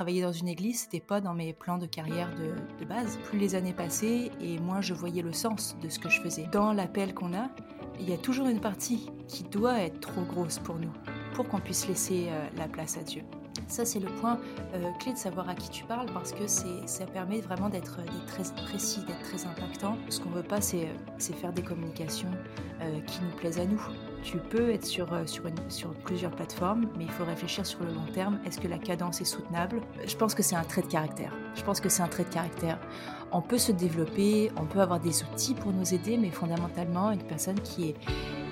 travailler dans une église, c'était pas dans mes plans de carrière de, de base. Plus les années passaient et moins je voyais le sens de ce que je faisais. Dans l'appel qu'on a, il y a toujours une partie qui doit être trop grosse pour nous, pour qu'on puisse laisser euh, la place à Dieu. Ça, c'est le point euh, clé de savoir à qui tu parles parce que ça permet vraiment d'être très précis, d'être très impactant. Ce qu'on veut pas, c'est faire des communications euh, qui nous plaisent à nous. Tu peux être sur, euh, sur, sur plusieurs plateformes, mais il faut réfléchir sur le long terme. Est-ce que la cadence est soutenable? Je pense que c'est un trait de caractère. Je pense que c'est un trait de caractère. On peut se développer, on peut avoir des outils pour nous aider, mais fondamentalement, une personne qui est,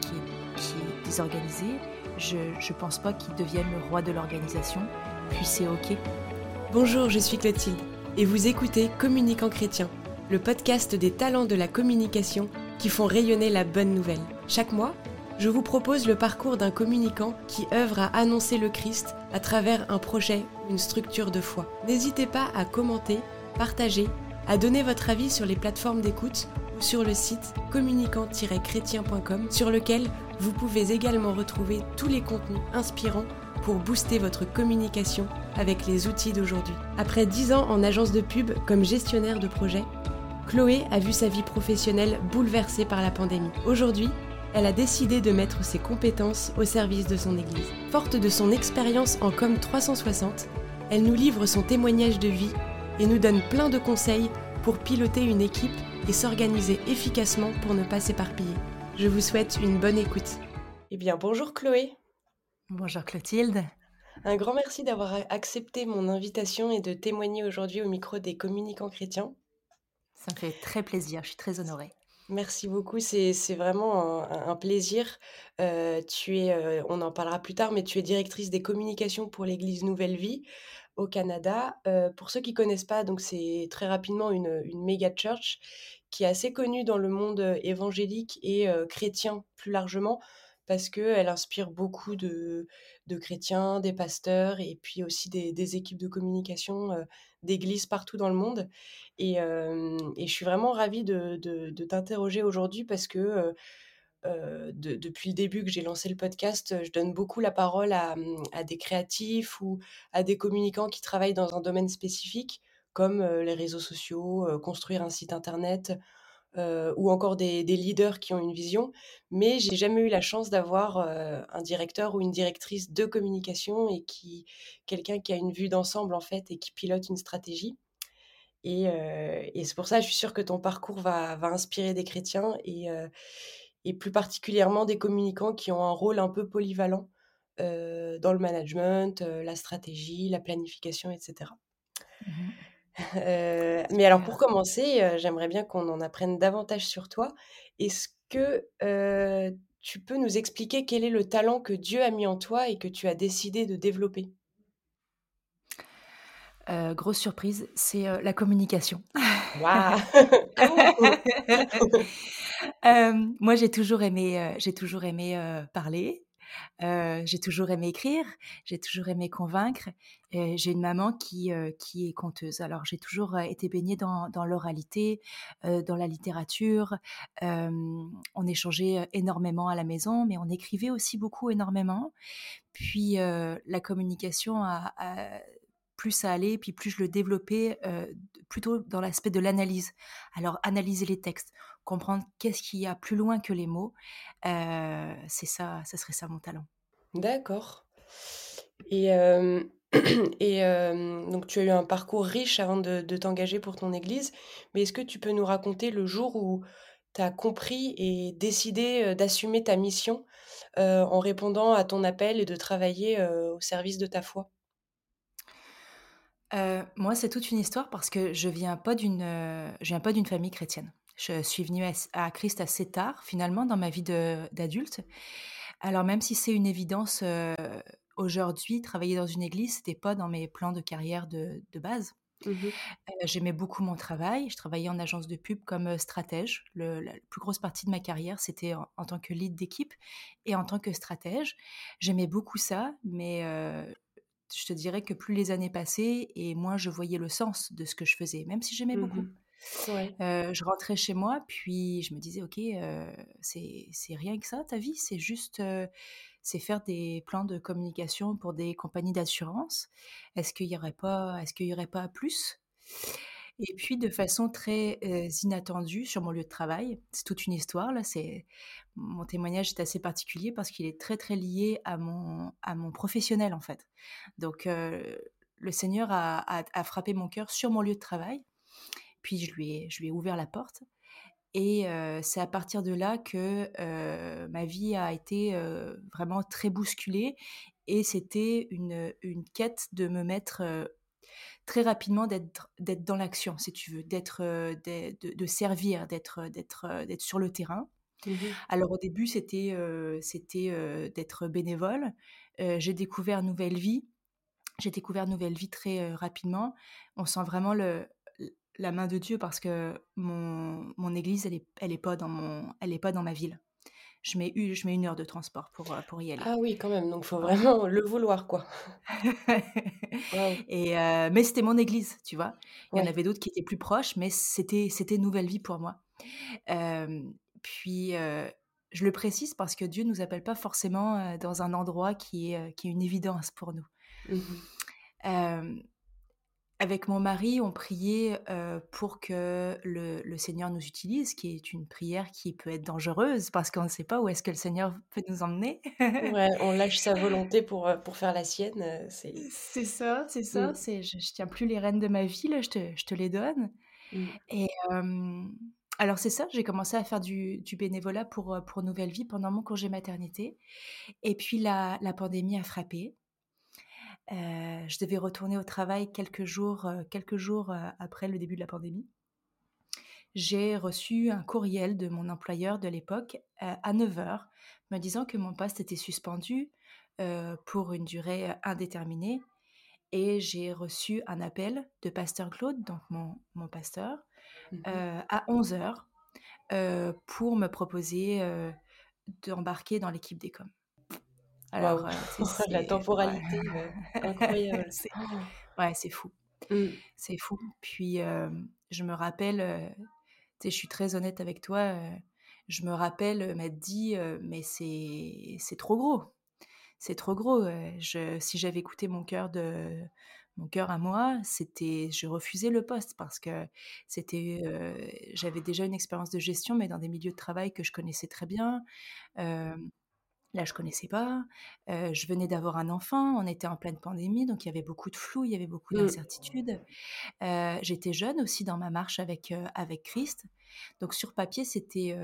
qui est, désorganisée, je ne pense pas qu'il devienne le roi de l'organisation, puis c'est ok. Bonjour, je suis Clotilde, et vous écoutez Communicant Chrétien, le podcast des talents de la communication qui font rayonner la bonne nouvelle. Chaque mois, je vous propose le parcours d'un communicant qui œuvre à annoncer le Christ à travers un projet une structure de foi. N'hésitez pas à commenter, partager, à donner votre avis sur les plateformes d'écoute ou sur le site communicant-chrétien.com sur lequel vous pouvez également retrouver tous les contenus inspirants pour booster votre communication avec les outils d'aujourd'hui. Après 10 ans en agence de pub comme gestionnaire de projet, Chloé a vu sa vie professionnelle bouleversée par la pandémie. Aujourd'hui, elle a décidé de mettre ses compétences au service de son Église. Forte de son expérience en Com 360, elle nous livre son témoignage de vie et nous donne plein de conseils pour piloter une équipe et s'organiser efficacement pour ne pas s'éparpiller. Je vous souhaite une bonne écoute. Eh bien, bonjour Chloé. Bonjour Clotilde. Un grand merci d'avoir accepté mon invitation et de témoigner aujourd'hui au micro des communicants chrétiens. Ça me fait très plaisir, je suis très honorée. Merci beaucoup, c'est vraiment un, plaisir. Euh, tu es, euh, on en parlera plus tard, mais tu es directrice des communications pour l'Église Nouvelle Vie au Canada. Euh, pour ceux qui connaissent pas, donc c'est très rapidement une, une méga church qui est assez connue dans le monde évangélique et chrétien plus largement, parce qu'elle inspire beaucoup de, de, chrétiens, des pasteurs et puis aussi des, équipes de communication d'églises partout dans le monde. Et, et, je suis vraiment ravie de, de, t'interroger aujourd'hui parce que depuis le début que j'ai lancé le podcast, je donne beaucoup la parole à, à, des créatifs ou à des communicants qui travaillent dans un domaine spécifique comme les réseaux sociaux, construire un site internet, ou encore des, leaders qui ont une vision. Mais j'ai jamais eu la chance d'avoir un directeur ou une directrice de communication et qui quelqu'un qui a une vue d'ensemble en fait et qui pilote une stratégie. Et, c'est pour ça, je suis sûre que ton parcours va, inspirer des chrétiens et, et, plus particulièrement des communicants qui ont un rôle un peu polyvalent dans le management, la stratégie, la planification, etc. Euh, mais alors pour commencer, euh, j'aimerais bien qu'on en apprenne davantage sur toi. Est-ce que euh, tu peux nous expliquer quel est le talent que Dieu a mis en toi et que tu as décidé de développer? Grosse surprise, c'est la communication. Waouh moi, j'ai toujours aimé, j'ai toujours aimé parler, j'ai toujours aimé écrire, j'ai toujours aimé convaincre. j'ai une maman qui, qui est conteuse. Alors j'ai toujours été baignée dans, dans l'oralité, dans la littérature. on échangeait énormément à la maison, mais on écrivait aussi beaucoup énormément. Puis la communication a, plus ça allait, puis plus je le développais, plutôt dans l'aspect de l'analyse. Alors analyser les textes, comprendre qu'est-ce qu'il y a plus loin que les mots, c'est ça, ça serait ça mon talent. D'accord. Et, et donc tu as eu un parcours riche avant de, t'engager pour ton église, mais est-ce que tu peux nous raconter le jour où tu as compris et décidé d'assumer ta mission en répondant à ton appel et de travailler au service de ta foi? Moi, c'est toute une histoire parce que je viens pas d'une, je viens pas d'une famille chrétienne. Je suis venue à, Christ assez tard, finalement, dans ma vie d'adulte. Alors, même si c'est une évidence euh, aujourd'hui, travailler dans une église, c'était pas dans mes plans de carrière de, base. Mmh euh, j'aimais beaucoup mon travail. Je travaillais en agence de pub comme euh, stratège. la plus grosse partie de ma carrière, c'était en, tant que lead d'équipe et en tant que stratège. J'aimais beaucoup ça, mais je te dirais que plus les années passaient et moins je voyais le sens de ce que je faisais, même si j'aimais beaucoup. Je rentrais chez moi, puis je me disais, ok, c'est rien que ça, ta vie, c'est juste, c'est faire des plans de communication pour des compagnies d'assurance. Est-ce qu'il y aurait pas, est-ce qu'il y aurait pas plus? Et puis de façon très euh, inattendue sur mon lieu de travail, c'est toute une histoire là. C'est mon témoignage est assez particulier parce qu'il est très très lié à mon à mon professionnel en fait. Donc euh, le Seigneur a, a, frappé mon cœur sur mon lieu de travail. Puis je lui ai, je lui ai ouvert la porte. Et c'est à partir de là que ma vie a été vraiment très bousculée. Et c'était une, une, quête de me mettre très rapidement, d'être dans l'action, si tu veux, d'être, de, de, servir, d'être, sur le terrain. Mmh Alors au début, c'était, c'était d'être bénévole. j'ai découvert Nouvelle Vie. J'ai découvert Nouvelle Vie très rapidement. On sent vraiment le, la main de Dieu parce que mon, mon église, elle n'est elle est pas, dans mon, elle est pas dans ma ville. Je mets, je mets une heure de transport pour, euh, pour y aller. Ah oui, quand même, donc il faut vraiment le vouloir, quoi. Et, euh, mais c'était mon église, tu vois. Il y en avait d'autres qui étaient plus proches, mais c'était, nouvelle vie pour moi. Euh, puis, je le précise parce que Dieu ne nous appelle pas forcément dans un endroit qui est, qui est une évidence pour nous. Mmh avec mon mari, on priait pour que le, Seigneur nous utilise, qui est une prière qui peut être dangereuse parce qu'on ne sait pas où est-ce que le Seigneur peut nous emmener. ouais, on lâche sa volonté pour, pour faire la sienne. C'est, c'est ça, c'est ça. Mmh. C'est, je, ne tiens plus les rênes de ma vie, là, je, te, je te les donne. Mmh. Et alors c'est ça, j'ai commencé à faire du, du, bénévolat pour, pour Nouvelle Vie pendant mon congé maternité. Et puis la, la pandémie a frappé. Euh, je devais retourner au travail quelques jours, euh, quelques jours euh, après le début de la pandémie. J'ai reçu un courriel de mon employeur de l'époque à 9h me disant que mon poste était suspendu pour une durée indéterminée. Et j'ai reçu un appel de Pasteur Claude, donc mon, mon pasteur, mmh à 11h pour me proposer d'embarquer dans l'équipe des coms. Alors, euh, la temporalité euh, incroyable. c'est... Ouais, c'est fou. Mmh. C'est fou. Puis, je me rappelle, tu sais, je suis très honnête avec toi, je me rappelle m'être dit, mais c'est, c'est trop gros. C'est trop gros. Je, si j'avais écouté mon cœur de mon cœur à moi, c'était, je refusais le poste parce que c'était, j'avais déjà une expérience de gestion, mais dans des milieux de travail que je connaissais très bien. Là, je connaissais pas. je venais d'avoir un enfant. On était en pleine pandémie, donc il y avait beaucoup de flou, il y avait beaucoup mmh. d'incertitudes. J'étais jeune aussi dans ma marche avec avec Christ. Donc sur papier, c'était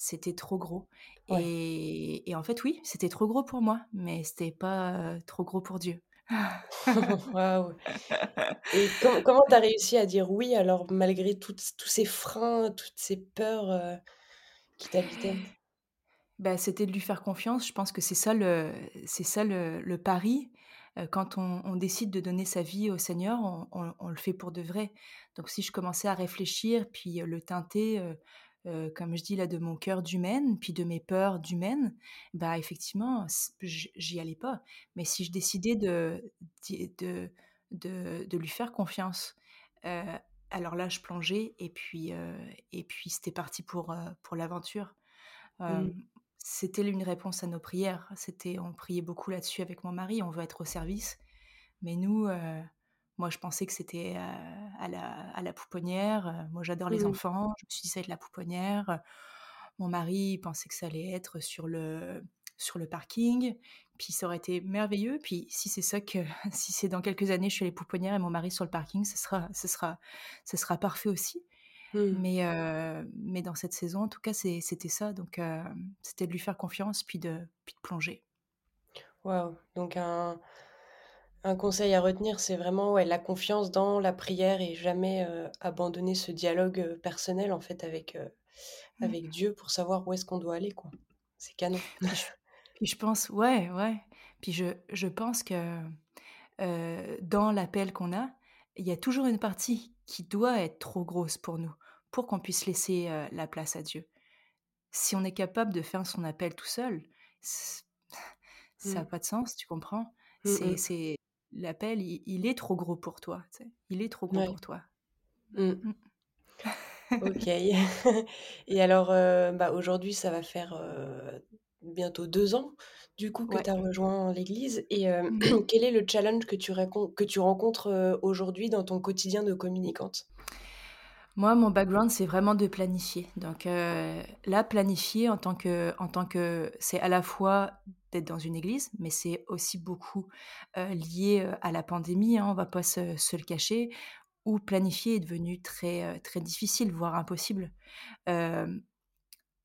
c'était trop gros. Et, et, en fait, oui, c'était trop gros pour moi, mais c'était pas trop gros pour Dieu. Waouh. Et comment tu as réussi à dire oui alors malgré tous ces freins, toutes ces peurs qui t'habitaient? Bah, c'était de lui faire confiance. Je pense que c'est ça le, c'est ça le, pari. Quand on, décide de donner sa vie au Seigneur, on, le fait pour de vrai. Donc si je commençais à réfléchir, puis le teinter, comme je dis là, de mon cœur d'humaine, puis de mes peurs d'humaine, bah effectivement, j'y allais pas. Mais si je décidais de, de, de, lui faire confiance, alors là, je plongeais et puis, et puis c'était parti pour, pour l'aventure. Mmh. C'était une réponse à nos prières. C'était, on priait beaucoup là-dessus avec mon mari. On veut être au service, mais nous, euh, moi, je pensais que c'était euh, à, la, à la pouponnière. Euh, moi, j'adore les mmh. enfants. Je me suis dit ça va être la pouponnière. Mon mari pensait que ça allait être sur le sur le parking. Puis ça aurait été merveilleux. Puis si c'est ça que, si c'est dans quelques années, je suis les pouponnières et mon mari sur le parking, ce sera, ce sera, ce sera parfait aussi. Mmh. Mais, mais dans cette saison, en tout cas, c'était ça. Donc, c'était de lui faire confiance, puis de, puis de plonger. Waouh! Donc, un, un conseil à retenir, c'est vraiment ouais, la confiance dans la prière et jamais abandonner ce dialogue personnel, en fait, avec, mmh. avec Dieu pour savoir où est-ce qu'on doit aller, quoi. C'est canon. Puis je, pense, ouais, ouais. Puis je, je pense que dans l'appel qu'on a, il y a toujours une partie qui doit être trop grosse pour nous, pour qu'on puisse laisser la place à Dieu. Si on est capable de faire son appel tout seul, ça n'a mmh. pas de sens, tu comprends? Mmh, C'est mmh. l'appel, il, est trop gros pour toi. Il est trop gros pour toi. ok. Et alors, bah, aujourd'hui, ça va faire bientôt deux ans du coup, que Ouais. tu as rejoint l'église et heu, Mmh. quel est le challenge que tu racon que tu rencontres, heu, aujourd'hui dans ton quotidien de communicante? Moi, mon background, c'est vraiment de planifier. Donc, heu, là, planifier en tant que en tant que c'est à la fois d'être dans une église, mais c'est aussi beaucoup, lié, à la pandémie, hein, on va pas se se le cacher, où planifier est devenu très, très difficile, voire impossible.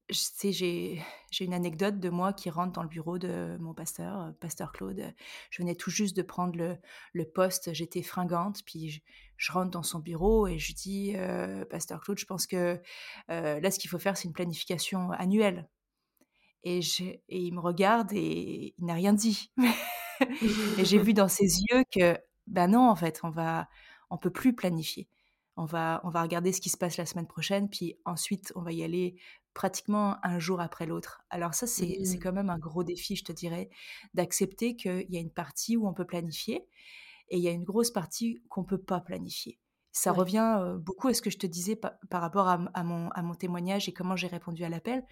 J'ai une anecdote de moi qui rentre dans le bureau de mon pasteur, pasteur Claude, je venais tout juste de prendre le poste, j'étais fringante, puis je rentre dans son bureau et je dis: «Heu, pasteur Claude, je pense que, heu, là, ce qu'il faut faire, c'est une planification annuelle» et et il me regarde et il n'a rien dit. Et j'ai vu dans ses yeux que, bah, non, en fait, on va on peut plus planifier. On va on va regarder ce qui se passe la semaine prochaine, puis ensuite on va y aller pratiquement un jour après l'autre. Alors ça, c'est Mmh. quand même un gros défi, je te dirais, d'accepter qu'il y a une partie où on peut planifier et il y a une grosse partie qu'on peut pas planifier. Ça Ouais. revient, beaucoup à ce que je te disais pa par rapport à mon à mon témoignage et comment j'ai répondu à l'appel.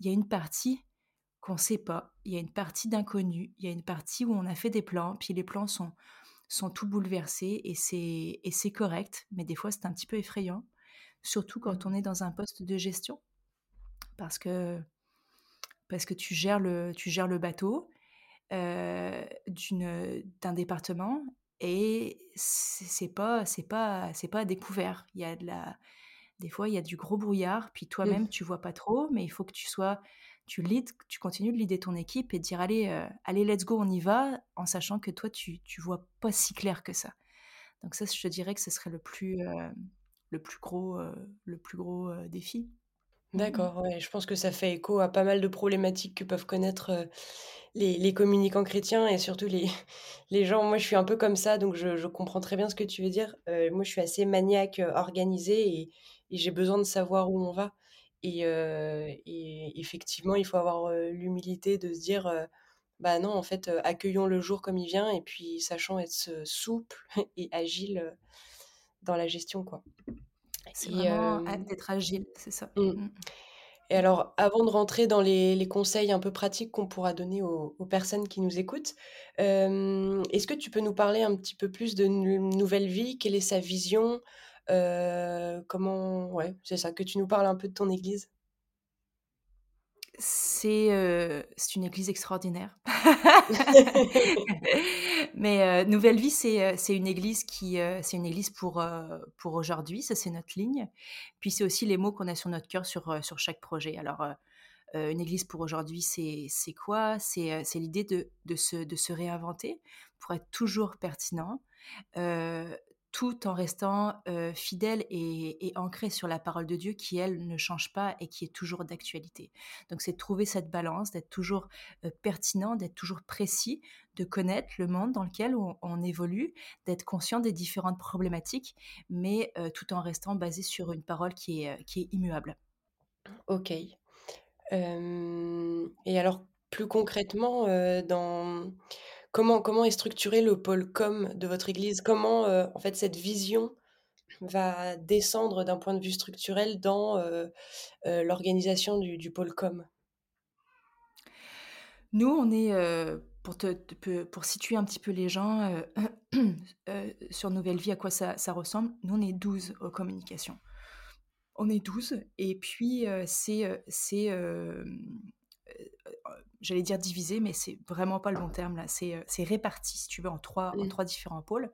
Il y a une partie qu'on sait pas. Il y a une partie d'inconnu, il y a une partie où on a fait des plans, puis les plans sont sont tout bouleversés et c'est correct, mais des fois c'est un petit peu effrayant, surtout quand on Mmh. est dans un poste de gestion parce que parce que tu gères le tu gères le bateau, d'une, d'un département et c'est pas c'est pas c'est pas à découvert. Il y a de la des fois, il y a du gros brouillard, puis Mmh. toi-même, tu vois pas trop, mais il faut que tu sois tu leads, que tu continues de leader ton équipe et de dire: «Allez, heu, allez, let's go, on y va», en sachant que toi, tu tu vois pas si clair que ça. Donc ça, je te dirais que ce serait le plus, heu, le plus gros, heu, le plus gros, heu, défi. Mmh mh. D'accord, ouais, je pense que ça fait écho à pas mal de problématiques que peuvent connaître, les les communicants chrétiens et surtout les les gens moi, je suis un peu comme ça, donc je je comprends très bien ce que tu veux dire. Moi, je suis assez maniaque, organisée et j'ai besoin de savoir où on va et effectivement, il faut avoir, l'humilité de se dire, «Bah, non, en fait, accueillons le jour comme il vient et puis sachant être souple et agile, dans la gestion, quoi» C'est vraiment d'être agile, c'est ça. mmh. Mmh. Et alors, avant de rentrer dans les les conseils un peu pratiques qu'on pourra donner aux aux personnes qui nous écoutent, est-ce que tu peux nous parler un petit peu plus de Nouvelle Vie? Quelle est sa vision? Comment ouais, c'est ça, que tu nous parles un peu de ton église? C'est, une église extraordinaire. Mais, Nouvelle Vie, c'est, une église qui, c'est une église pour, pour aujourd'hui, ça c'est notre ligne. Puis c'est aussi les mots qu'on a sur notre cœur sur, sur chaque projet. Alors, une église pour aujourd'hui, c'est quoi? C'est, l'idée de de se de se réinventer pour être toujours pertinent, tout en restant, fidèle et et ancré sur la parole de Dieu qui, elle, ne change pas et qui est toujours d'actualité. Donc c'est trouver cette balance, d'être toujours, pertinent, d'être toujours précis, de connaître le monde dans lequel on évolue, d'être conscient des différentes problématiques, mais, tout en restant basé sur une parole qui est, immuable. OK. Et alors, plus concrètement, dans comment comment est structuré le pôle com de votre église? Comment, heu, en fait, cette vision va descendre d'un point de vue structurel dans, heu heu, l'organisation du pôle com? Nous, on est, pour situer un petit peu les gens, sur Nouvelle Vie, à quoi ça ressemble, nous, on est 12 aux communications. On est 12 et puis, c'est, heu, c'est, hem, heu, j'allais dire divisé, mais c'est vraiment pas le bon terme là, c'est, c'est réparti si tu veux en 3 en. 3 différents pôles.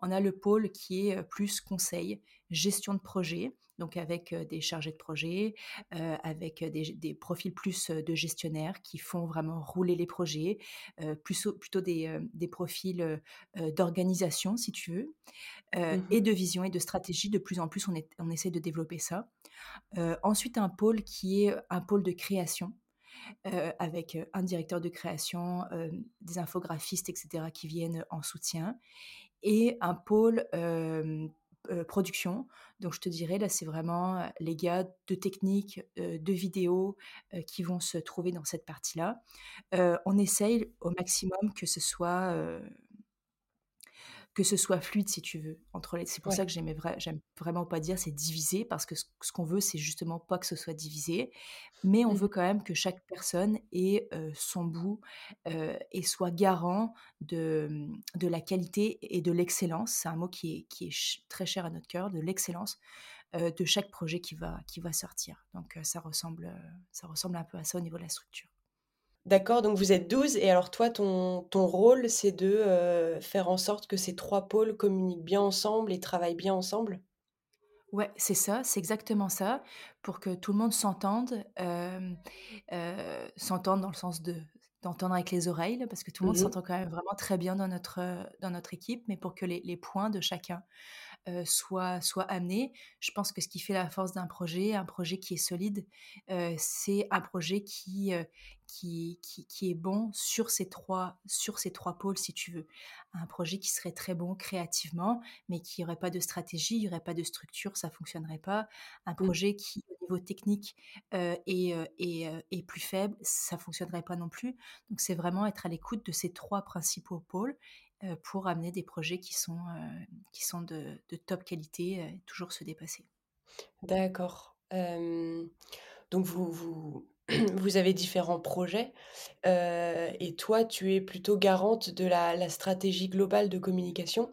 On a le pôle qui est, heu, plus conseil, gestion de projet, donc avec, heu, des chargés de projet, avec, des des profils plus, de gestionnaires qui font vraiment rouler les projets, plus plutôt des, profils, d'organisation si tu veux, Mmh et de vision et de stratégie. De plus en plus, on est on essaie de développer ça. Ensuite un pôle qui est, un pôle de création, heu, avec, heu, un directeur de création, hem, des infographistes et cetera qui viennent en soutien et un pôle, production. Donc je te dirais, là, c'est vraiment, les gars de technique, de vidéo, qui vont se trouver dans cette partie-là. On essaye au maximum que ce soit, que ce soit fluide si tu veux entre les c'est pour ça que j'aimais j'aime vraiment pas dire c'est divisé parce que ce, qu'on veut c'est justement pas que ce soit divisé. Mais on Mmh. veut quand même que chaque personne ait euh, son bout euh, et soit garant de, de la qualité et de l'excellence. C'est un mot qui est, qui est très cher à notre cœur de l'excellence euh, de chaque projet qui va, qui va sortir. Donc ça ressemble ça ressemble un peu à ça au niveau de la structure D'accord, donc vous êtes 12 et alors toi, ton ton rôle, c'est de, heu, faire en sorte que ces 3 pôles communiquent bien ensemble et travaillent bien ensemble? Ouais, c'est ça, c'est exactement ça, pour que tout le monde s'entende, hem, heu, s'entende dans le sens de d'entendre avec les oreilles, parce que tout le monde Mmh s'entend quand même vraiment très bien dans notre, heu, dans notre équipe, mais pour que les les points de chacun euh, soit, soit amené. Je pense que ce qui fait la force d'un projet, un projet qui est solide, euh, c'est un projet qui, euh, qui, qui, qui, est bon sur ces, trois, sur ces trois pôles, si tu veux. Un projet qui serait très bon créativement, mais qui n'aurait pas de stratégie, il n'y aurait pas de structure, ça ne fonctionnerait pas. Un mh. projet qui, au niveau technique, est, est, est, plus faible, ça ne fonctionnerait pas non plus. Donc, c'est vraiment être à l'écoute de ces trois principaux pôles pour amener des projets qui sont, euh, qui sont de, top qualité, euh, toujours se dépasser. D'accord. Donc vous vous vous avez différents projets, et toi, tu es plutôt garante de la stratégie globale de communication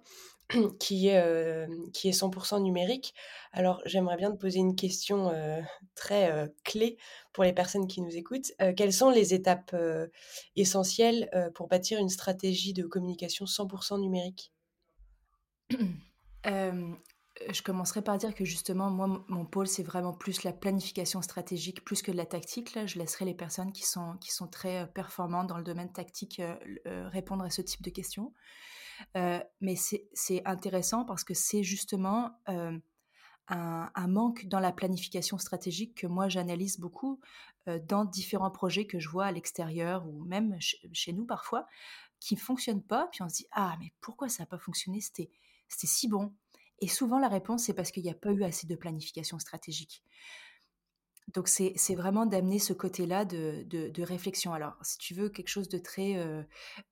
qui est, hem, qui est 100 numérique. Alors j'aimerais bien te poser une question, heu, très, heu, clé pour les personnes qui nous écoutent. Quelles sont les étapes, essentielles, pour bâtir une stratégie de communication 100% numérique? Euh, je commencerai par dire que justement, moi, mon pôle, c'est vraiment plus la planification stratégique, plus que de la tactique. Là, je laisserai les personnes qui sont, qui sont très euh, performantes dans le domaine tactique euh, euh, répondre à ce type de questions. Euh, mais c'est intéressant parce que c'est justement euh, un, manque dans la planification stratégique que moi j'analyse beaucoup euh, dans différents projets que je vois à l'extérieur ou même ch chez nous parfois, qui ne fonctionnent pas. Puis on se dit Ah, mais pourquoi ça n'a pas fonctionné? C'était si bon. Et souvent la réponse, c'est parce qu'il n'y a pas eu assez de planification stratégique. Donc c'est vraiment d'amener ce côté-là de, de, réflexion. Alors si tu veux quelque chose de très euh,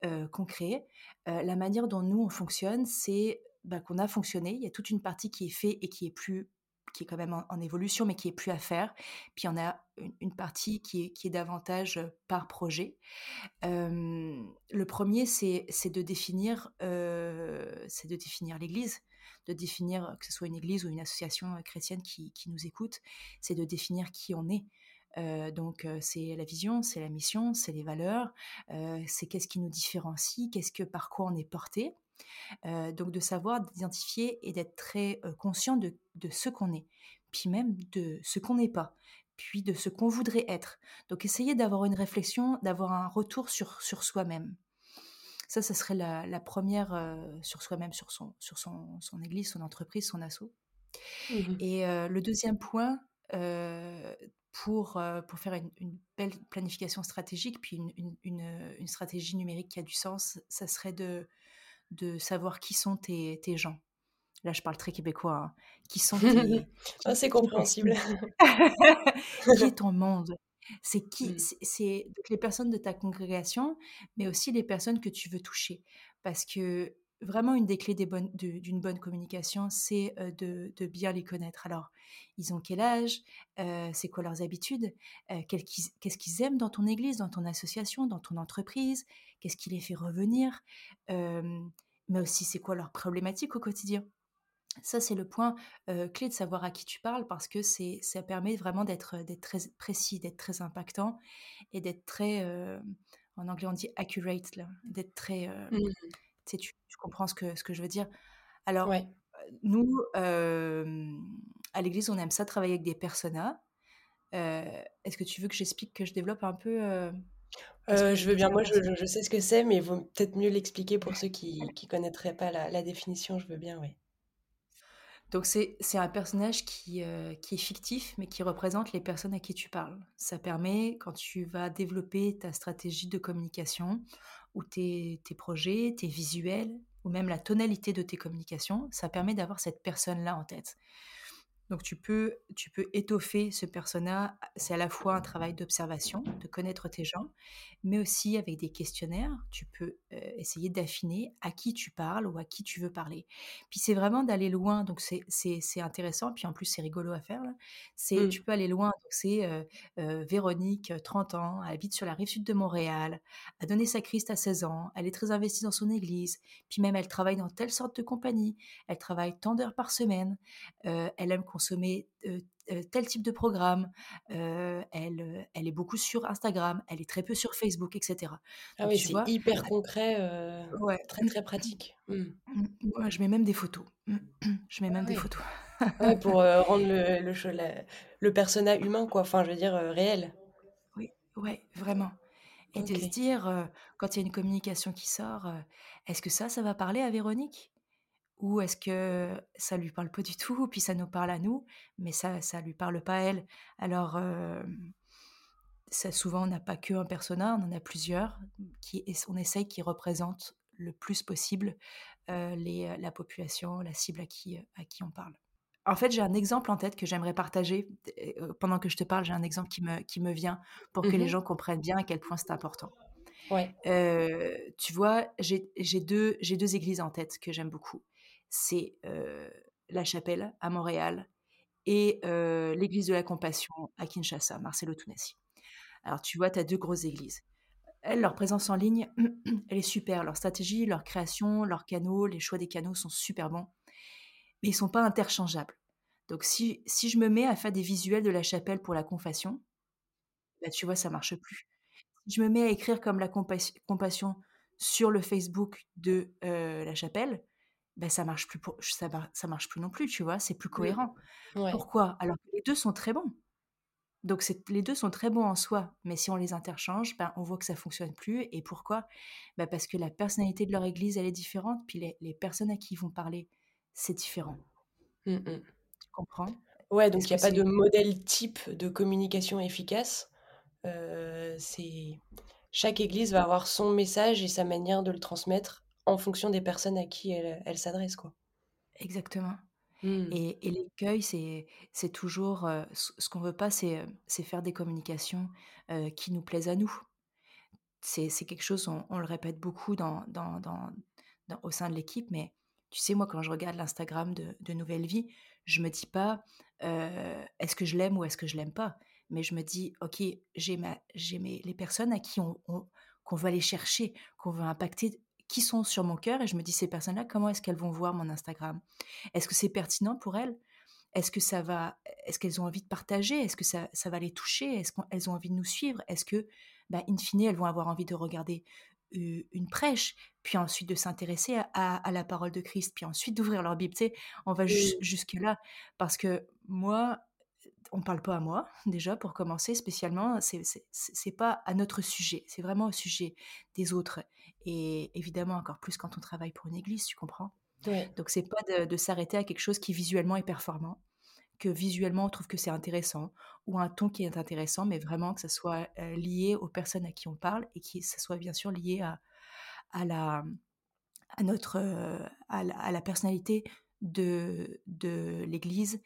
euh, concret, euh, la manière dont nous on fonctionne, c'est bah, qu'on a fonctionné. Il y a toute une partie qui est faite et qui est plus qui est quand même en, évolution, mais qui est plus à faire. Puis on a une, partie qui est, qui est davantage par projet. Le premier, c'est de définir, c'est de définir l'Église, de définir que ce soit une Église ou une association chrétienne qui, nous écoute, c'est de définir qui on est. Euh, donc c'est la vision, c'est la mission, c'est les valeurs, c'est qu'est-ce qui nous différencie, qu'est-ce que par quoi on est porté. donc de savoir d'identifier et d'être très conscient de, de ce qu'on est, puis même de ce qu'on n'est pas puis de ce qu'on voudrait être. Donc essayer d'avoir une réflexion, d'avoir un retour sur, sur soi-même. Ça, ça serait la, la première euh, sur soi-même, sur, son, sur son, son, église, son entreprise, son assaut. Mmh Et euh, le deuxième point, euh, pour, pour faire une, une, belle planification stratégique, puis une, une, une, une stratégie numérique qui a du sens, ça serait de, de savoir qui sont tes, tes gens. Là, je parle très québécois. Hein. Qui sont tes... ah, c'est compréhensible. qui est ton monde? C'est qui Mmh. C'est les personnes de ta congrégation, mais aussi les personnes que tu veux toucher. Parce que vraiment, une des clés d'une bonne communication, c'est de, de, bien les connaître. Alors, ils ont quel âge? Euh, C'est quoi leurs habitudes? Euh, Qu'est-ce qu'ils aiment dans ton église, dans ton association, dans ton entreprise? Qu'est-ce qui les fait revenir? Euh, Mais aussi, c'est quoi leurs problématiques au quotidien? Ça, c'est le point euh, clé de savoir à qui tu parles parce que c'est, ça permet vraiment d'être, d'être très précis, d'être très impactant et d'être très, euh, en anglais on dit accurate, là, d'être très, euh, mmh. tu, tu, comprends ce que, ce que je veux dire. Alors, ouais. nous, à l'église, on aime ça travailler avec des personas. est-ce que tu veux que j'explique, que je développe un peu je veux bien, moi je, je, sais ce que c'est, mais il vaut peut-être mieux l'expliquer pour ceux qui ne connaîtraient pas la, la définition, je veux bien, oui. Donc c'est un personnage qui, euh, qui est fictif, mais qui représente les personnes à qui tu parles. Ça permet, quand tu vas développer ta stratégie de communication, ou tes, tes projets, tes visuels, ou même la tonalité de tes communications, ça permet d'avoir cette personne-là en tête. Donc tu peux, tu peux étoffer ce persona. C'est à la fois un travail d'observation, de connaître tes gens, mais aussi avec des questionnaires, tu peux euh, essayer d'affiner à qui tu parles ou à qui tu veux parler. Puis c'est vraiment d'aller loin, donc c'est, intéressant, puis en plus c'est rigolo à faire. C'est, Mmh. Tu peux aller loin, donc c'est euh, euh, Véronique, 30 ans, elle habite sur la rive sud de Montréal, a donné sa Christ à 16 ans, elle est très investie dans son église, puis même elle travaille dans telle sorte de compagnie, elle travaille tant d'heures par semaine, elle aime consommer tel type de programme, elle, elle est beaucoup sur Instagram, elle est très peu sur Facebook, etc. Ah Donc oui, c'est vois, hyper concret, ouais, très, très pratique. Mmh. moi je mets même des photos. Je mets Ah même des photos. Ouais, pour, rendre le le le persona humain, quoi, enfin, je veux dire, réel. Oui, ouais, vraiment. Et de se dire, euh, quand il y a une communication qui sort, euh, est-ce que ça, ça va parler à Véronique? Ou est-ce que ça lui parle pas du tout, puis ça nous parle à nous, mais ça ça lui parle pas à elle? Alors, ça souvent on n'a pas qu'un persona, on en a plusieurs qui et on essaye qu'ils représentent le plus possible, les, la population, la cible à qui, à qui on parle. En fait, j'ai un exemple en tête que j'aimerais partager, pendant que je te parle, j'ai un exemple qui me qui me vient pour que les Mmh gens comprennent bien à quel point c'est important. Ouais. Tu vois, j'ai j'ai 2 j'ai 2 églises en tête que j'aime beaucoup. C'est, La Chapelle à Montréal et l'Église de la Compassion à Kinshasa, Marcelo Tunasi. Alors tu vois, tu as 2 grosses églises. Elles, leur présence en ligne, elle est super. Leur stratégie, leur création, leurs canaux, les choix des canaux sont super bons, mais ils sont pas interchangeables. Donc si si je me mets à faire des visuels de la chapelle pour la confession, bah, tu vois, ça marche plus. Si je me mets à écrire comme la compas compassion sur le Facebook de, la chapelle, bah, ça marche plus pour ça ça marche plus non plus, tu vois? C'est plus Mmh. cohérent. Ouais. Pourquoi? Alors que les 2 sont très bons. Donc c'est les 2 sont très bons en soi, mais si on les interchange, ben, on voit que ça fonctionne plus et pourquoi? Bah, parce que la personnalité de leur église, elle est différente, puis les les personnes à qui ils vont parler, c'est différent. Mh. Tu comprends? Ouais, donc il y que a pas de modèle type de communication efficace. Heu, c'est chaque église va avoir son message et sa manière de le transmettre en fonction des personnes à qui elle elle s'adresse, quoi. exactement. Mmh. Et et l'écueil, c'est toujours, heu, ce qu'on veut pas, c'est, c'est faire des communications, heu, qui nous plaisent à nous. C'est quelque chose, on on le répète beaucoup dans dans dans dans au sein de l'équipe, mais tu sais, moi, quand je regarde l'Instagram de de Nouvelle Vie, je me dis pas, «Est-ce que je l'aime ou est-ce que je l'aime pas?» mais je me dis: «OK, j'ai ma j'ai mes les personnes à qui on on qu'on veut aller chercher, qu'on veut impacter, qui sont sur mon cœur» et je me dis: «Ces personnes-là, comment est-ce qu'elles vont voir mon Instagram? Est-ce que c'est pertinent pour elles? Est-ce que ça va est-ce qu'elles ont envie de partager? Est-ce que ça ça va les toucher? Est-ce qu'elles ont envie de nous suivre? Est-ce que, bah, in fine, elles vont avoir envie de regarder une prêche, puis ensuite de s'intéresser à à à la parole de Christ, puis ensuite d'ouvrir leur Bible?» tu sais? On va jus jusque-là parce que moi, on parle pas à moi, déjà, pour commencer, spécialement. C'est pas à notre sujet, c'est vraiment au sujet des autres et évidemment encore plus quand on travaille pour une église, tu comprends? Ouais. Donc c'est pas de de s'arrêter à quelque chose qui visuellement est performant, que visuellement on trouve que c'est intéressant ou un ton qui est intéressant, mais vraiment que ça soit, heu, lié aux personnes à qui on parle et que ça soit bien sûr lié à à la à notre, heu, à la à la personnalité de de l'église,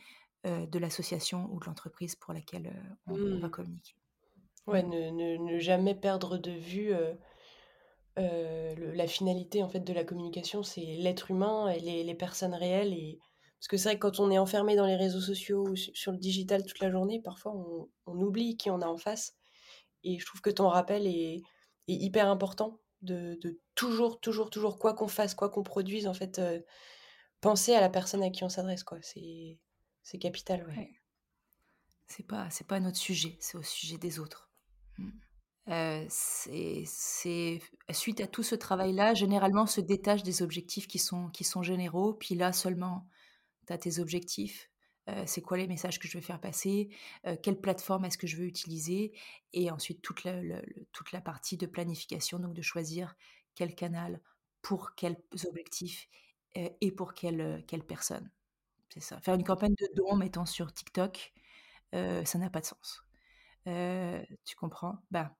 heu, de l'association ou de l'entreprise pour laquelle, on on va Mmh. communiquer. Ouais, ne ne ne jamais perdre de vue, le la finalité, en fait, de la communication, c'est l'être humain et les personnes réelles et parce que c'est vrai que quand on est enfermé dans les réseaux sociaux ou su sur le digital toute la journée, parfois on oublie qui on a en face et je trouve que ton rappel est hyper important de toujours, toujours, toujours, quoi qu'on fasse, quoi qu'on produise, en fait, heu, penser à la personne à qui on s'adresse. C'est capital, ouais. Ouais, c'est pas notre sujet, c'est au sujet des autres. Mmh. C'est suite à tout ce travail-là, généralement, se détache des objectifs qui sont généraux, puis là seulement, tu as tes objectifs. Heu, c'est quoi les messages que je veux faire passer? Heu, quelle plateforme est-ce que je veux utiliser? Et ensuite toute la partie de planification, donc de choisir quel canal pour quels objectifs, et pour quelle, quelle personne. C'est ça. Faire une campagne de dons, mettons sur TikTok, ça n'a pas de sens. Tu comprends? Ben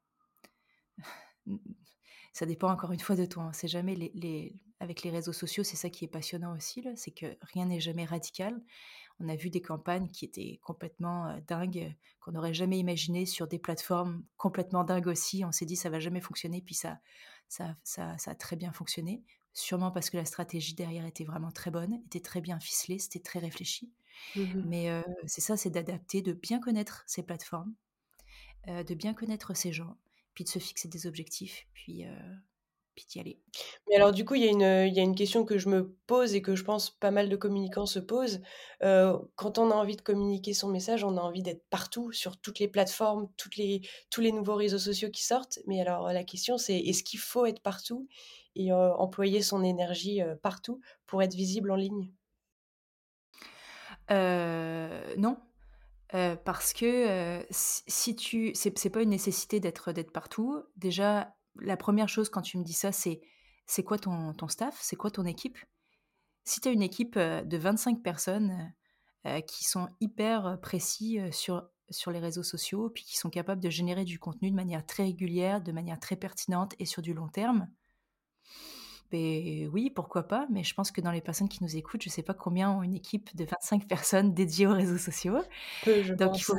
Ça dépend encore une fois de toi, hein. C'est jamais les les avec les réseaux sociaux, c'est ça qui est passionnant aussi, c'est que rien n'est jamais radical. On a vu des campagnes qui étaient complètement euh, dingues, qu'on n'aurait jamais imaginé sur des plateformes complètement dingues aussi. On s'est dit ça va jamais fonctionner, puis ça, ça, ça, a très bien fonctionné. Sûrement parce que la stratégie derrière était vraiment très bonne, était très bien ficelée, c'était très réfléchi. Mmh Mais euh, c'est ça, c'est d'adapter, de bien connaître ces plateformes, euh, de bien connaître ces gens, puis de se fixer des objectifs, puis puis d'y aller. Mais alors du coup, il y, a une, il y a une question que je me pose et que je pense pas mal de communicants se posent. quand on a envie de communiquer son message, on a envie d'être partout, sur toutes les plateformes, toutes les, tous les nouveaux réseaux sociaux qui sortent. Mais alors la question, c'est est-ce qu'il faut être partout et employer son énergie partout pour être visible en ligne? Non, parce que si, tu, c'est pas une nécessité d'être d'être partout. Déjà, la première chose quand tu me dis ça, c'est c'est quoi ton, ton staff? C'est quoi ton équipe? Si tu as une équipe de 25 personnes qui sont hyper précis sur, sur les réseaux sociaux, puis qui sont capables de générer du contenu de manière très régulière, de manière très pertinente et sur du long terme, ben oui, pourquoi pas, mais je pense que dans les personnes qui nous écoutent, je ne sais pas combien ont une équipe de 25 personnes dédiées aux réseaux sociaux. je Donc, il faut.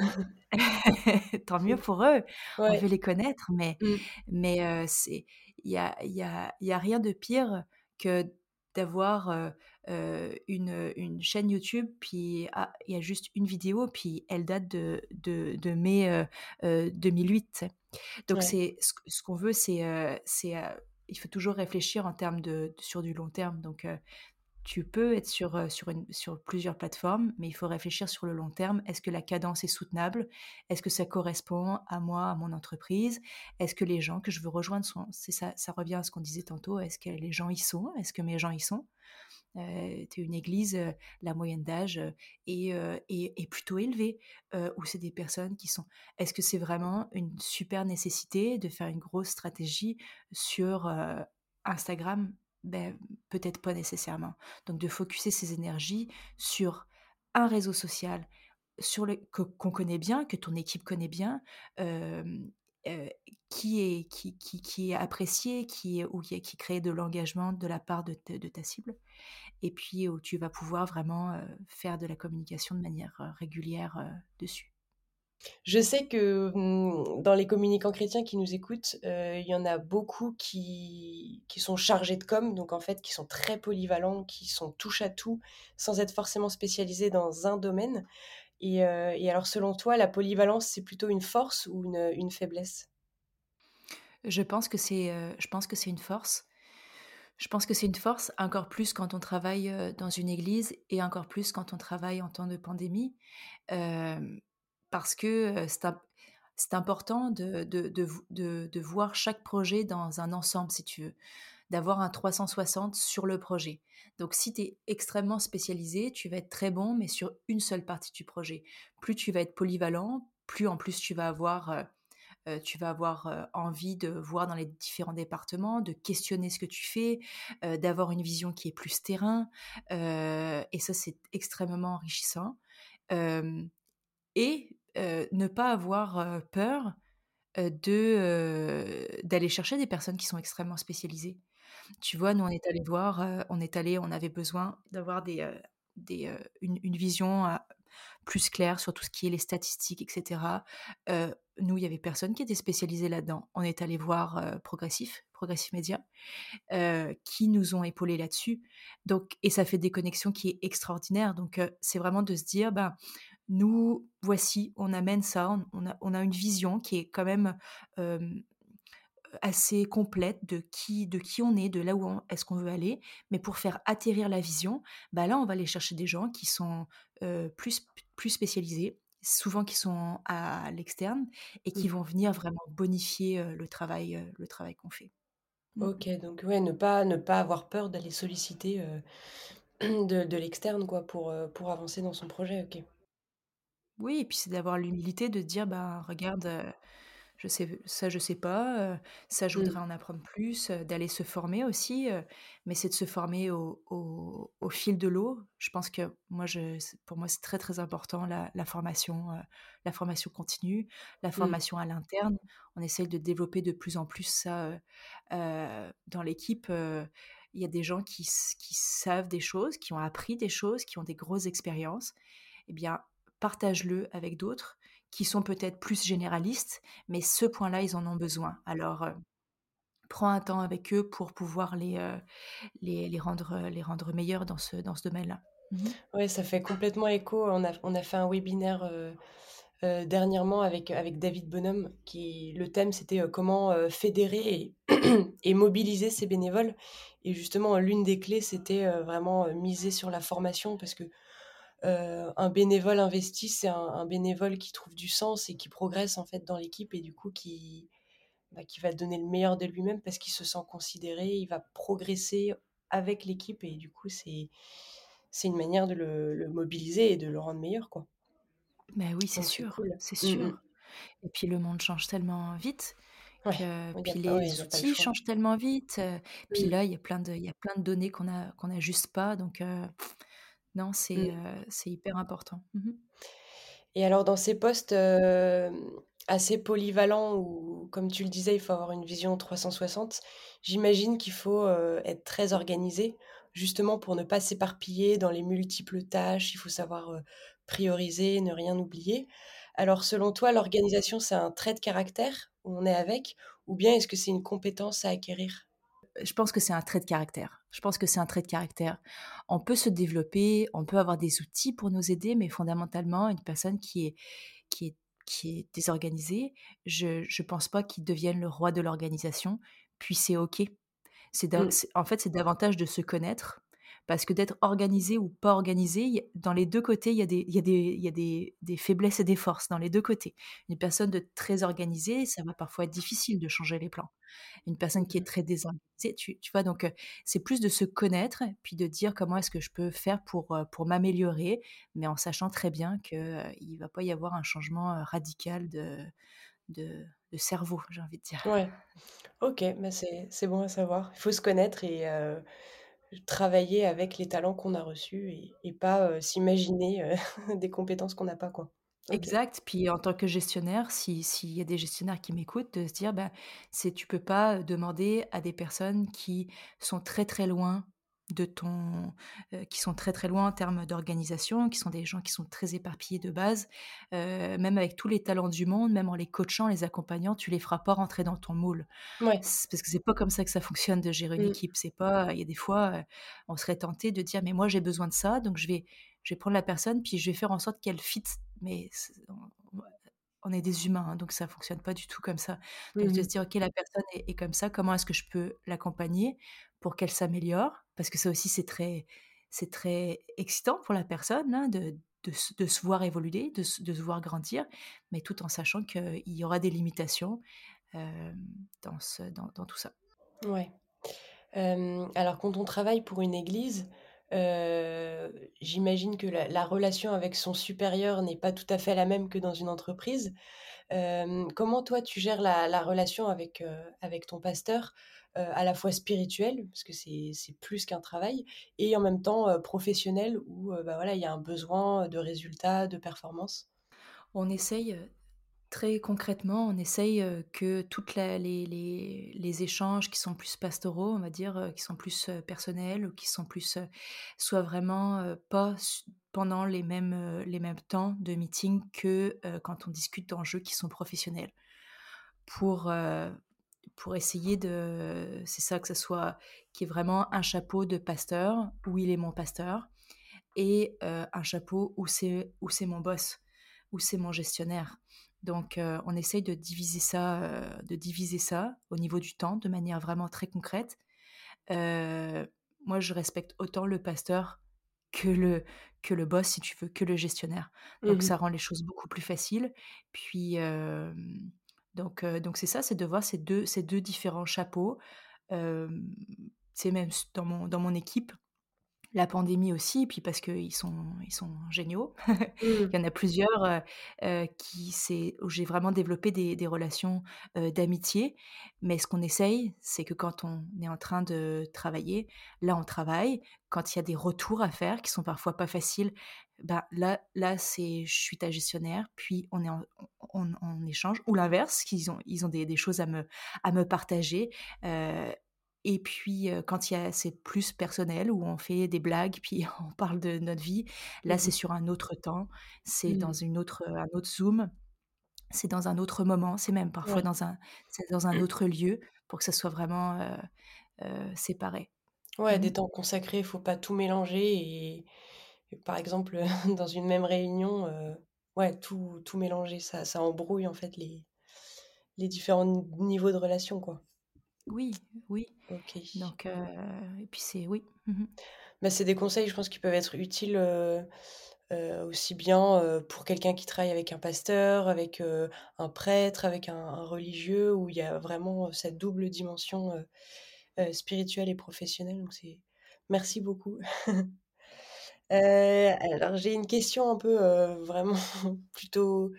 Tant mieux pour eux, on veut les connaître, mais mmh. mais c'est il y a, y, a, y a rien de pire que d'avoir une, une, chaîne YouTube, puis ah, il y a juste une vidéo, puis elle date de, de, de mai 2008. Donc, c'est ce, qu'on veut, c'est c'est il faut toujours réfléchir en termes de, sur du long terme. Donc, euh, tu peux être sur, euh, sur, une, sur plusieurs plateformes, mais il faut réfléchir sur le long terme. Est-ce que la cadence est soutenable? Est-ce que ça correspond à moi, à mon entreprise? Est-ce que les gens que je veux rejoindre sont... C'est ça, ça revient à ce qu'on disait tantôt. Est-ce que les gens y sont? Est-ce que mes gens y sont? Euh, une église, la moyenne d'âge est, est, plutôt élevée, ou c'est des personnes qui sont... Est-ce que c'est vraiment une super nécessité de faire une grosse stratégie sur Instagram? Ben, Peut-être pas nécessairement. Donc de focuser ses énergies sur un réseau social sur le qu'on connaît bien, que ton équipe connaît bien, qui, est, qui, qui, qui, est apprécié, qui, ou qui, qui crée de l'engagement de la part de, de, ta cible, et puis où tu vas pouvoir vraiment faire de la communication de manière régulière dessus. Je sais que mmh, dans les communicants chrétiens qui nous écoutent, il y en a beaucoup qui, qui sont chargés de com, donc en fait qui sont très polyvalents, qui sont touche à tout, sans être forcément spécialisés dans un domaine. Et, et alors selon toi, la polyvalence, c'est plutôt une force ou une, une faiblesse? Je pense que c'est c'est une force. Je pense que c'est une force, encore plus quand on travaille dans une église et encore plus quand on travaille en temps de pandémie, parce que c'est important de, de, de, de, voir chaque projet dans un ensemble, si tu veux, d'avoir un 360 sur le projet. Donc si tu es extrêmement spécialisé, tu vas être très bon, mais sur une seule partie du projet. Plus tu vas être polyvalent, plus en plus tu vas avoir tu vas avoir envie de voir dans les différents départements, de questionner ce que tu fais, d'avoir une vision qui est plus terrain. et ça, c'est extrêmement enrichissant. et ne pas avoir peur de d'aller chercher des personnes qui sont extrêmement spécialisées. Tu vois, nous on est allé voir, on est allé, on avait besoin d'avoir des, des une, vision plus clair sur tout ce qui est les statistiques, etc. nous, il y avait personne qui était spécialisé là-dedans. On est allé voir Progressif, Progressif Média, qui nous ont épaulés là-dessus. Et ça fait des connexions qui est extraordinaire. Donc, c'est vraiment de se dire, ben, nous, voici, on amène ça, on, a, on a, une vision qui est quand même assez complète de qui, de qui on est, de là où est-ce qu'on veut aller. Mais pour faire atterrir la vision, bah là, on va aller chercher des gens qui sont plus, plus spécialisés, souvent qui sont à l'externe et qui mmh. vont venir vraiment bonifier le travail, le travail qu'on fait. Mmh. Ok, donc ouais, ne pas, ne pas avoir peur d'aller solliciter de, de l'externe quoi pour, pour avancer dans son projet. Ok. Oui, et puis c'est d'avoir l'humilité de dire, bah regarde, je sais, ça je sais pas, ça je mmh. voudrais en apprendre plus, d'aller se former aussi, mais c'est de se former au, au, fil de l'eau. Je pense que moi, je, pour moi, c'est très très important la, la formation, la formation continue, la mmh. formation à l'interne. On essaye de développer de plus en plus ça dans l'équipe. Il il y a des gens qui, qui savent des choses, qui ont appris des choses, qui ont des grosses expériences, eh bien, partage-le avec d'autres qui sont peut-être plus généralistes, mais ce point-là, ils en ont besoin. Alors, euh, prends un temps avec eux pour pouvoir les, euh, les, rendre, les rendre meilleurs dans ce, dans ce domaine-là. Mmh oui, ça fait complètement écho. On a, on a fait un webinaire euh, dernièrement avec, avec David Bonhomme, qui le thème c'était comment fédérer et, et, mobiliser ses bénévoles. Et justement, l'une des clés, c'était vraiment miser sur la formation parce que un bénévole investi, c'est un, bénévole qui trouve du sens et qui progresse en fait dans l'équipe et du coup qui, bah, qui va donner le meilleur de lui-même parce qu'il se sent considéré, il va progresser avec l'équipe et du coup c'est c'est une manière de le, mobiliser et de le rendre meilleur quoi. Ben oui, c'est sûr, c'est mmh sûr. Et puis le monde change tellement vite puis les outils changent tellement vite. puis là, il y a plein de, il y a plein de données qu'on a qu'on juste pas. Donc non, c'est mmh. c'est hyper important. Mmh et alors dans ces postes assez polyvalents où, comme tu le disais, il faut avoir une vision 360, j'imagine qu'il faut être très organisé, justement pour ne pas s'éparpiller dans les multiples tâches. Il faut savoir prioriser, ne rien oublier. Alors selon toi, l'organisation, c'est un trait de caractère où on est avec, ou bien est-ce que c'est une compétence à acquérir? Je pense que c'est un trait de caractère. Je pense que c'est un trait de caractère. On peut se développer, on peut avoir des outils pour nous aider, mais fondamentalement, une personne qui est, qui est, qui est désorganisée, je ne pense pas qu'il devienne le roi de l'organisation, puis c'est OK. C'est mmh. En fait, c'est davantage de se connaître, parce que d'être organisé ou pas organisé, dans les deux côtés, il y a, des, il y a, des, il y a des, des, faiblesses et des forces dans les deux côtés. Une personne de très organisée, ça va parfois être difficile de changer les plans. Une personne qui est mmh. très désorganisée, tu, tu vois, donc c'est plus de se connaître, puis de dire comment est-ce que je peux faire pour, pour m'améliorer, mais en sachant très bien qu'il ne va pas y avoir un changement radical de, de, de cerveau, j'ai envie de dire. Ouais. Ok, bah c'est bon à savoir. Il faut se connaître et travailler avec les talents qu'on a reçus et, pas s'imaginer des compétences qu'on n'a pas quoi. Exact. Puis en tant que gestionnaire, s'il y a des gestionnaires qui m'écoutent, de se dire, ben, c'est tu peux pas demander à des personnes qui sont très très loin de ton, qui sont très très loin en termes d'organisation, qui sont des gens qui sont très éparpillés de base, même avec tous les talents du monde, même en les coachant, les accompagnant, tu les feras pas rentrer dans ton moule. Ouais. Parce que c'est pas comme ça que ça fonctionne de gérer une mmh. équipe. C'est pas, il y a des fois, on serait tenté de dire mais moi j'ai besoin de ça, donc je vais, je vais prendre la personne puis je vais faire en sorte qu'elle fit. Mais on est des humains, hein, donc ça fonctionne pas du tout comme ça. Donc de mmh se dire ok la personne est comme ça, comment est-ce que je peux l'accompagner? Pour qu'elle s'améliore, parce que ça aussi c'est très, c'est très excitant pour la personne hein, de, de, se voir évoluer, de, de, se voir grandir, mais tout en sachant qu'il y aura des limitations euh, dans, ce, dans, tout ça. Ouais. Alors quand on travaille pour une église, j'imagine que la, la, relation avec son supérieur n'est pas tout à fait la même que dans une entreprise. comment toi tu gères la, la relation avec, avec ton pasteur à la fois spirituel, parce que c'est plus qu'un travail, et en même temps euh, professionnel, où euh, bah, voilà, il y a un besoin de résultats, de performance On essaye très concrètement, on essaye que tous les, les, les, échanges qui sont plus pastoraux, on va dire, qui sont plus personnels ou qui sont plus soient vraiment pas pendant les mêmes, les mêmes temps de meeting que quand on discute d'enjeux qui sont professionnels. Pour, pour essayer de, c'est ça que ce soit, qui est vraiment un chapeau de pasteur où il est mon pasteur et euh, un chapeau où c'est où c'est mon boss, où c'est mon gestionnaire. Donc euh, on essaye de diviser ça, euh, de diviser ça au niveau du temps de manière vraiment très concrète. moi je respecte autant le pasteur que le que le boss si tu veux, que le gestionnaire. Donc mmh ça rend les choses beaucoup plus faciles. Puis donc, donc c'est ça, c'est de voir ces deux, ces deux différents chapeaux. c'est même dans mon, dans mon équipe, la pandémie aussi, puis parce qu'ils sont, ils sont géniaux. Il y en a plusieurs qui c'est où j'ai vraiment développé des, des relations d'amitié. Mais ce qu'on essaye, c'est que quand on est en train de travailler, là on travaille. Quand il y a des retours à faire qui sont parfois pas faciles, ben là, là c'est je suis ta gestionnaire, puis on est en, on, échange, ou l'inverse, qu'ils ont, ils ont des, des, choses à me, à me partager. Euh, Et puis, quand il y a, c'est plus personnel, où on fait des blagues, puis on parle de notre vie, là, c'est Mmh sur un autre temps, c'est dans Mmh. une autre, un autre Zoom, c'est dans un autre moment, c'est même parfois Ouais. dans un, c'est dans un autre lieu pour que ça soit vraiment euh, euh, séparé. Ouais, Mmh. des temps consacrés, faut pas tout mélanger et et par exemple, dans une même réunion, ouais, tout tout mélanger, ça ça embrouille, en fait, les les différents niveaux de relations, quoi. Oui, oui. OK. Donc, heu, et puis c'est oui. Mmh Bah, c'est des conseils, je pense, qui peuvent être utiles, heu heu, aussi bien, pour quelqu'un qui travaille avec un pasteur, avec, un prêtre, avec un un religieux, où il y a vraiment, cette double dimension, spirituelle et professionnelle, donc c'est merci beaucoup. Alors j'ai une question un peu, vraiment plutôt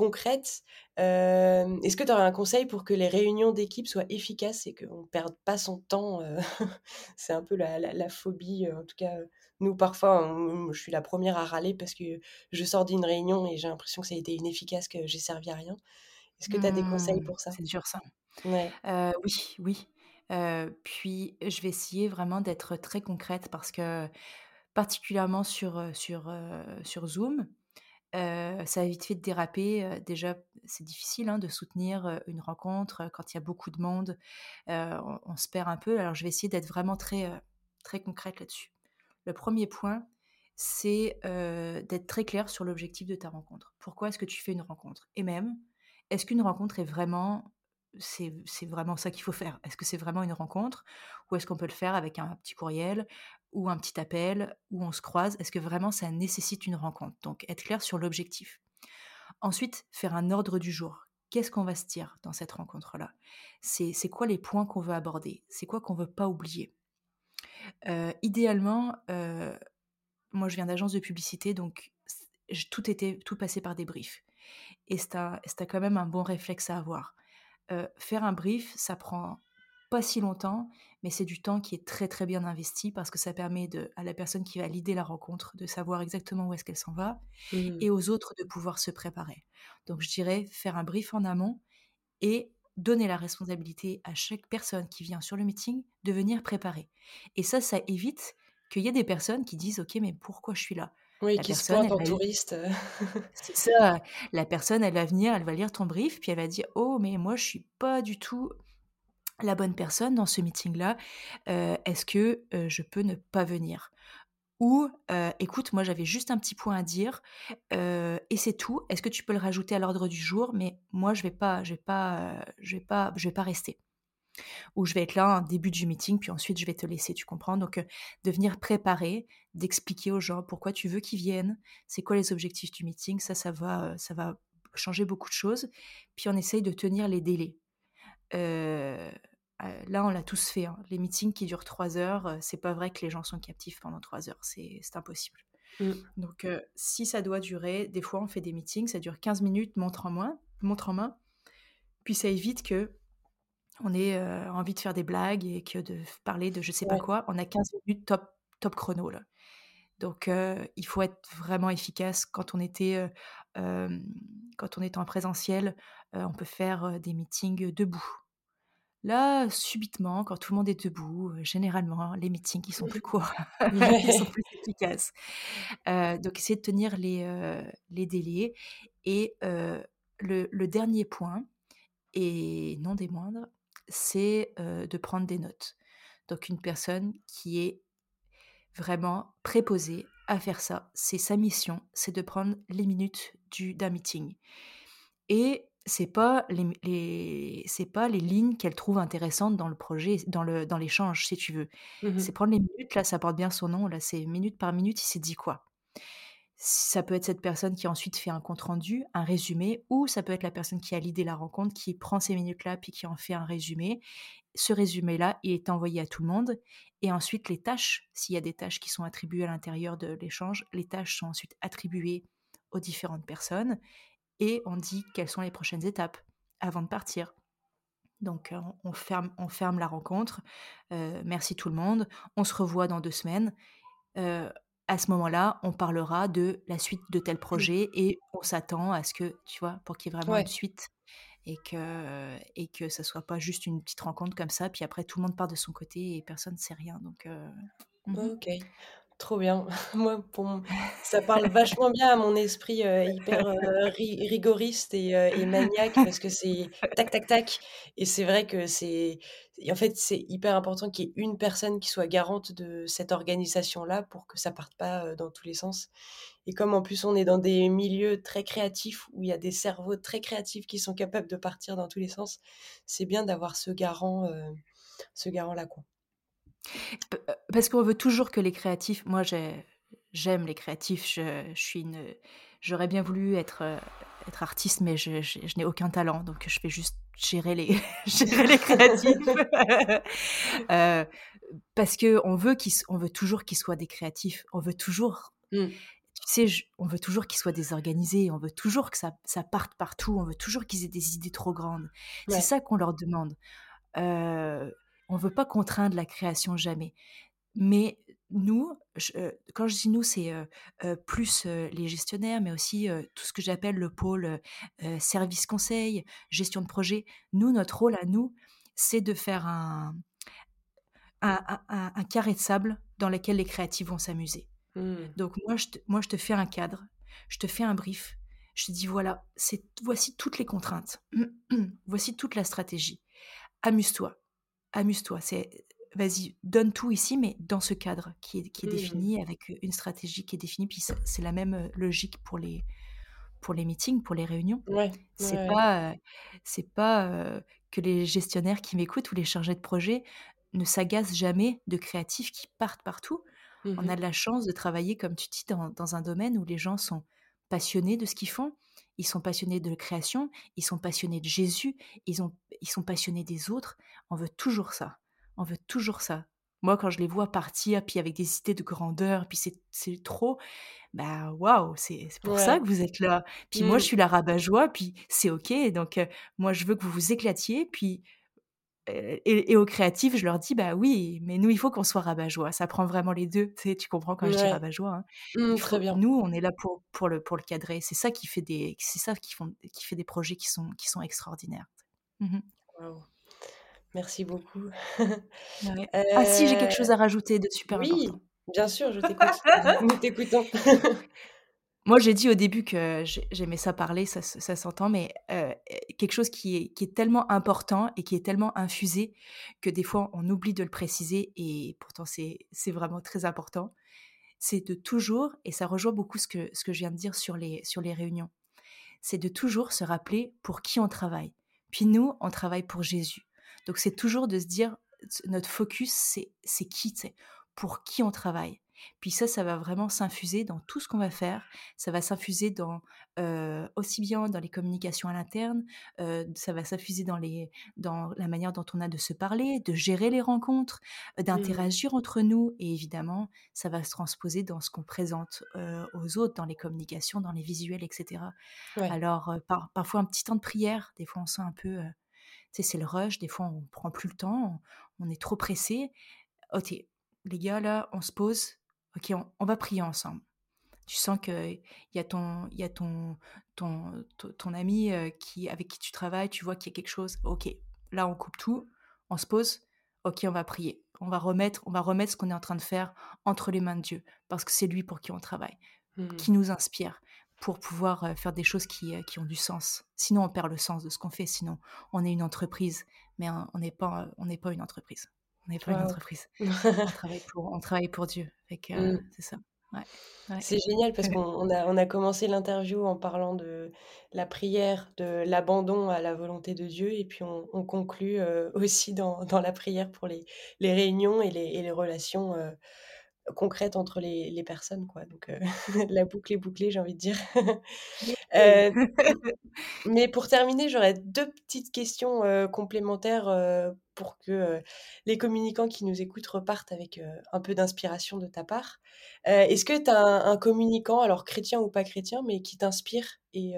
concrète. Est-ce que tu aurais un conseil pour que les réunions d'équipe soient efficaces et qu'on ne perde pas son temps? C'est un peu la la la phobie, en tout cas, nous parfois on je suis la première à râler parce que je sors d'une réunion et j'ai l'impression que ça a été inefficace, que j'ai servi à rien. Est-ce que tu as des conseils Mmh, pour ça? c'est dur ça. Ouais. Oui, oui. Puis je vais essayer vraiment d'être très concrète parce que particulièrement sur, sur, sur Zoom, ça a vite fait de déraper. Déjà, c'est difficile, hein, de soutenir, une rencontre, quand il y a beaucoup de monde. On se perd un peu. Alors je vais essayer d'être vraiment très, très concrète là-dessus. Le premier point, c'est, d'être très clair sur l'objectif de ta rencontre. Pourquoi est-ce que tu fais une rencontre? Et même, est-ce qu'une rencontre est vraiment c'est vraiment ça qu'il faut faire? Est-ce que c'est vraiment une rencontre? Ou est-ce qu'on peut le faire avec un petit courriel ou un petit appel où on se croise? Est-ce que vraiment ça nécessite une rencontre? Donc être clair sur l'objectif. Ensuite, faire un ordre du jour. Qu'est-ce qu'on va se dire dans cette rencontre-là? C'est quoi les points qu'on veut aborder? C'est quoi qu'on veut pas oublier? Heu, idéalement, heu moi, je viens d'agence de publicité, donc tout était tout passait par des briefs et c'est quand même un bon réflexe à avoir. Heu, faire un brief, ça prend pas si longtemps, mais c'est du temps qui est très, très bien investi parce que ça permet de à la personne qui va leader la rencontre de savoir exactement où est-ce qu'elle s'en va Mmh. et aux autres de pouvoir se préparer. Donc je dirais faire un brief en amont et donner la responsabilité à chaque personne qui vient sur le meeting de venir préparer. Et ça, ça évite qu'il y ait des personnes qui disent: «OK, mais pourquoi je suis là?» Oui, la qui se personne, pointe elle en touriste, c'est ça, la personne, elle va venir, elle va lire ton brief, puis elle va dire: «Oh, mais moi, je suis pas du tout la bonne personne dans ce meeting-là. Heu, est-ce que, heu, je peux ne pas venir?» ou heu: «Écoute, moi, j'avais juste un petit point à dire, et c'est tout. Est-ce que tu peux le rajouter à l'ordre du jour? Mais moi, je vais pas je vais pas, je vais pas je vais pas rester» ou «Je vais être là en début du meeting, puis ensuite je vais te laisser», tu comprends? Donc de venir préparer, d'expliquer aux gens pourquoi tu veux qu'ils viennent, c'est quoi les objectifs du meeting, ça, ça va, ça va changer beaucoup de choses. Puis on essaye de tenir les délais. Heu, là, on l'a tous fait, hein. Les meetings qui durent 3 heures, heu, c'est pas vrai que les gens sont captifs pendant 3 heures, c'est impossible. Mmh. Donc heu, si ça doit durer des fois, on fait des meetings, ça dure 15 minutes montre en main montre en main, puis ça évite qu'on ait, heu, envie de faire des blagues et que de parler de je sais pas quoi. On a 15 minutes top top chrono, là. Donc il faut être vraiment efficace. Quand on était, quand on était en présentiel, on peut faire, des meetings, debout. Là, subitement, quand tout le monde est debout, heu, généralement, les meetings, ils sont plus courts, ils sont plus efficaces. Heu, donc essayer de tenir les, les délais et le le dernier point et non des moindres, c'est, de prendre des notes. Donc une personne qui est vraiment préposée à faire ça, c'est sa mission, c'est de prendre les minutes du d'un meeting et c'est pas les les c'est pas les lignes qu'elle trouve intéressantes dans le projet, dans le dans l'échange, si tu veux. Mmh C'est prendre les minutes, là, ça porte bien son nom, là, c'est minute par minute, il s'est dit quoi? Ça peut être cette personne qui ensuite fait un compte rendu, un résumé, ou ça peut être la personne qui a leadé la rencontre, qui prend ces minutes-là, puis qui en fait un résumé. Ce résumé-là, il est envoyé à tout le monde et ensuite les tâches, s'il y a des tâches qui sont attribuées à l'intérieur de l'échange, les tâches sont ensuite attribuées aux différentes personnes et on dit quelles sont les prochaines étapes avant de partir. Donc, heu, on ferme on ferme la rencontre, heu, merci tout le monde, on se revoit dans 2 semaines. Heu, à ce moment-là, on parlera de la suite de tel projet et on s'attend à ce que tu vois? Pour qu'il y ait vraiment une suite et que et que ça soit pas juste une petite rencontre comme ça, puis après tout le monde part de son côté et personne ne sait rien. Donc mmh OK. Trop bien. Moi, pour ça parle vachement bien à mon esprit, euh, hyper, euh, rigoriste et euh, et maniaque parce que c'est tac, tac, tac et c'est vrai que c'est en fait, c'est hyper important qu'il y ait une personne qui soit garante de cette organisation-là pour que ça parte pas, dans tous les sens et comme en plus on est dans des milieux très créatifs où il y a des cerveaux très créatifs qui sont capables de partir dans tous les sens, c'est bien d'avoir ce garant, ce garant-là, quoi. Parce qu'on veut toujours que les créatifs. Moi, j'aime les créatifs. Je, suis une. J'aurais bien voulu être, être artiste, mais je, n'ai aucun talent, donc je fais juste gérer les, gérer les créatifs. parce que on veut qu'ils, on veut toujours qu'ils soient des créatifs. On veut toujours. Mmh. Tu sais, on veut toujours qu'ils soient désorganisés. On veut toujours que ça, ça parte partout. On veut toujours qu'ils aient des idées trop grandes. C'est ça qu'on leur demande. Euh, on ne veut pas contraindre la création jamais. Mais nous, quand je dis nous, c'est plus les gestionnaires, mais aussi tout ce que j'appelle le pôle service conseil, gestion de projet. Nous, notre rôle à nous, c'est de faire un, un, carré de sable dans lequel les créatifs vont s'amuser. Mmh. Donc moi je, te, moi, je te fais un cadre, je te fais un brief, je te dis voilà, c'est voici toutes les contraintes, voici toute la stratégie. Amuse-toi, amuse-toi. C'est vas-y, donne tout ici, mais dans ce cadre qui est, qui est mmh défini, avec une stratégie qui est définie. Puis c'est la même logique pour les, pour les meetings, pour les réunions. Ouais, c'est pas, c'est pas que les gestionnaires qui m'écoutent ou les chargés de projet ne s'agacent jamais de créatifs qui partent partout. Mmh On a de la chance de travailler, comme tu dis, dans, dans un domaine où les gens sont passionnés de ce qu'ils font, ils sont passionnés de création, ils sont passionnés de Jésus, ils, ont, ils sont passionnés des autres. On veut toujours ça. On veut toujours ça. Moi, quand je les vois partir, puis avec des idées de grandeur, puis c'est trop, bah waouh, c'est pour ça que vous êtes là. Puis moi, je mmh. suis la rabat-joie, puis c'est OK. Donc, euh, moi, je veux que vous vous éclatiez, puis et, aux créatifs, je leur dis, bah oui, mais nous, il faut qu'on soit rabat-joie. Ça prend vraiment les deux. Tu, sais, tu comprends quand je dis rabat-joie. Hein. Mmh, très bien. Nous, on est là pour, pour, le, pour le cadrer. C'est ça qui fait des, c'est ça qui, font, qui fait des projets qui sont, qui sont extraordinaires. Mmh Merci beaucoup. Ah si, j'ai quelque chose à rajouter de super oui, important. bien sûr, je t'écoute. Nous t'écoutons. Moi, j'ai dit au début que j'aimais ça parler, ça, s'entend, mais quelque chose qui est, tellement important et qui est tellement infusé que des fois, on oublie de le préciser et pourtant, c'est vraiment très important. C'est de toujours, et ça rejoint beaucoup ce que, ce que je viens de dire sur les, sur les réunions, c'est de toujours se rappeler pour qui on travaille. Puis nous, on travaille pour Jésus. Donc, c'est toujours de se dire, notre focus, c'est qui, pour qui on travaille. Puis ça, ça va vraiment s'infuser dans tout ce qu'on va faire. Ça va s'infuser dans aussi bien dans les communications à l'interne, ça va s'infuser dans les dans la manière dont on a de se parler, de gérer les rencontres, mmh. d'interagir entre nous, et évidemment, ça va se transposer dans ce qu'on présente aux autres, dans les communications, dans les visuels, etc. Alors parfois un petit temps de prière, des fois on sent un peu, tu sais, c'est le rush, des fois on prend plus le temps, on, on est trop pressé. Ok, les gars là, on se pose, ok, on, va prier ensemble. Tu sens qu'il y a ton, y a ton, ton, ton, ami euh, qui, avec qui tu travailles, tu vois qu'il y a quelque chose. Ok, là on coupe tout, on se pose. Ok, on va prier. On va remettre, on va remettre ce qu'on est en train de faire entre les mains de Dieu, parce que c'est lui pour qui on travaille, mmh. qui nous inspire pour pouvoir euh, faire des choses qui, euh, qui, ont du sens. Sinon, on perd le sens de ce qu'on fait. Sinon, on est une entreprise, mais on n'est pas, on n'est pas une entreprise. On n'est pas une entreprise. on, travaille pour, on travaille pour Dieu. Euh, mmh. C'est ça. C'est génial parce qu'on a, on a commencé l'interview en parlant de la prière, de l'abandon à la volonté de Dieu, et puis on, conclut euh, aussi dans, dans, la prière pour les, les réunions et les, et les relations euh, concrètes entre les, les, personnes. Quoi. Donc la boucle est bouclée, j'ai envie de dire. mais pour terminer, j'aurais deux petites questions complémentaires pour que les communicants qui nous écoutent repartent avec un peu d'inspiration de ta part. Est-ce que tu as un, communicant, alors chrétien ou pas chrétien, mais qui t'inspire et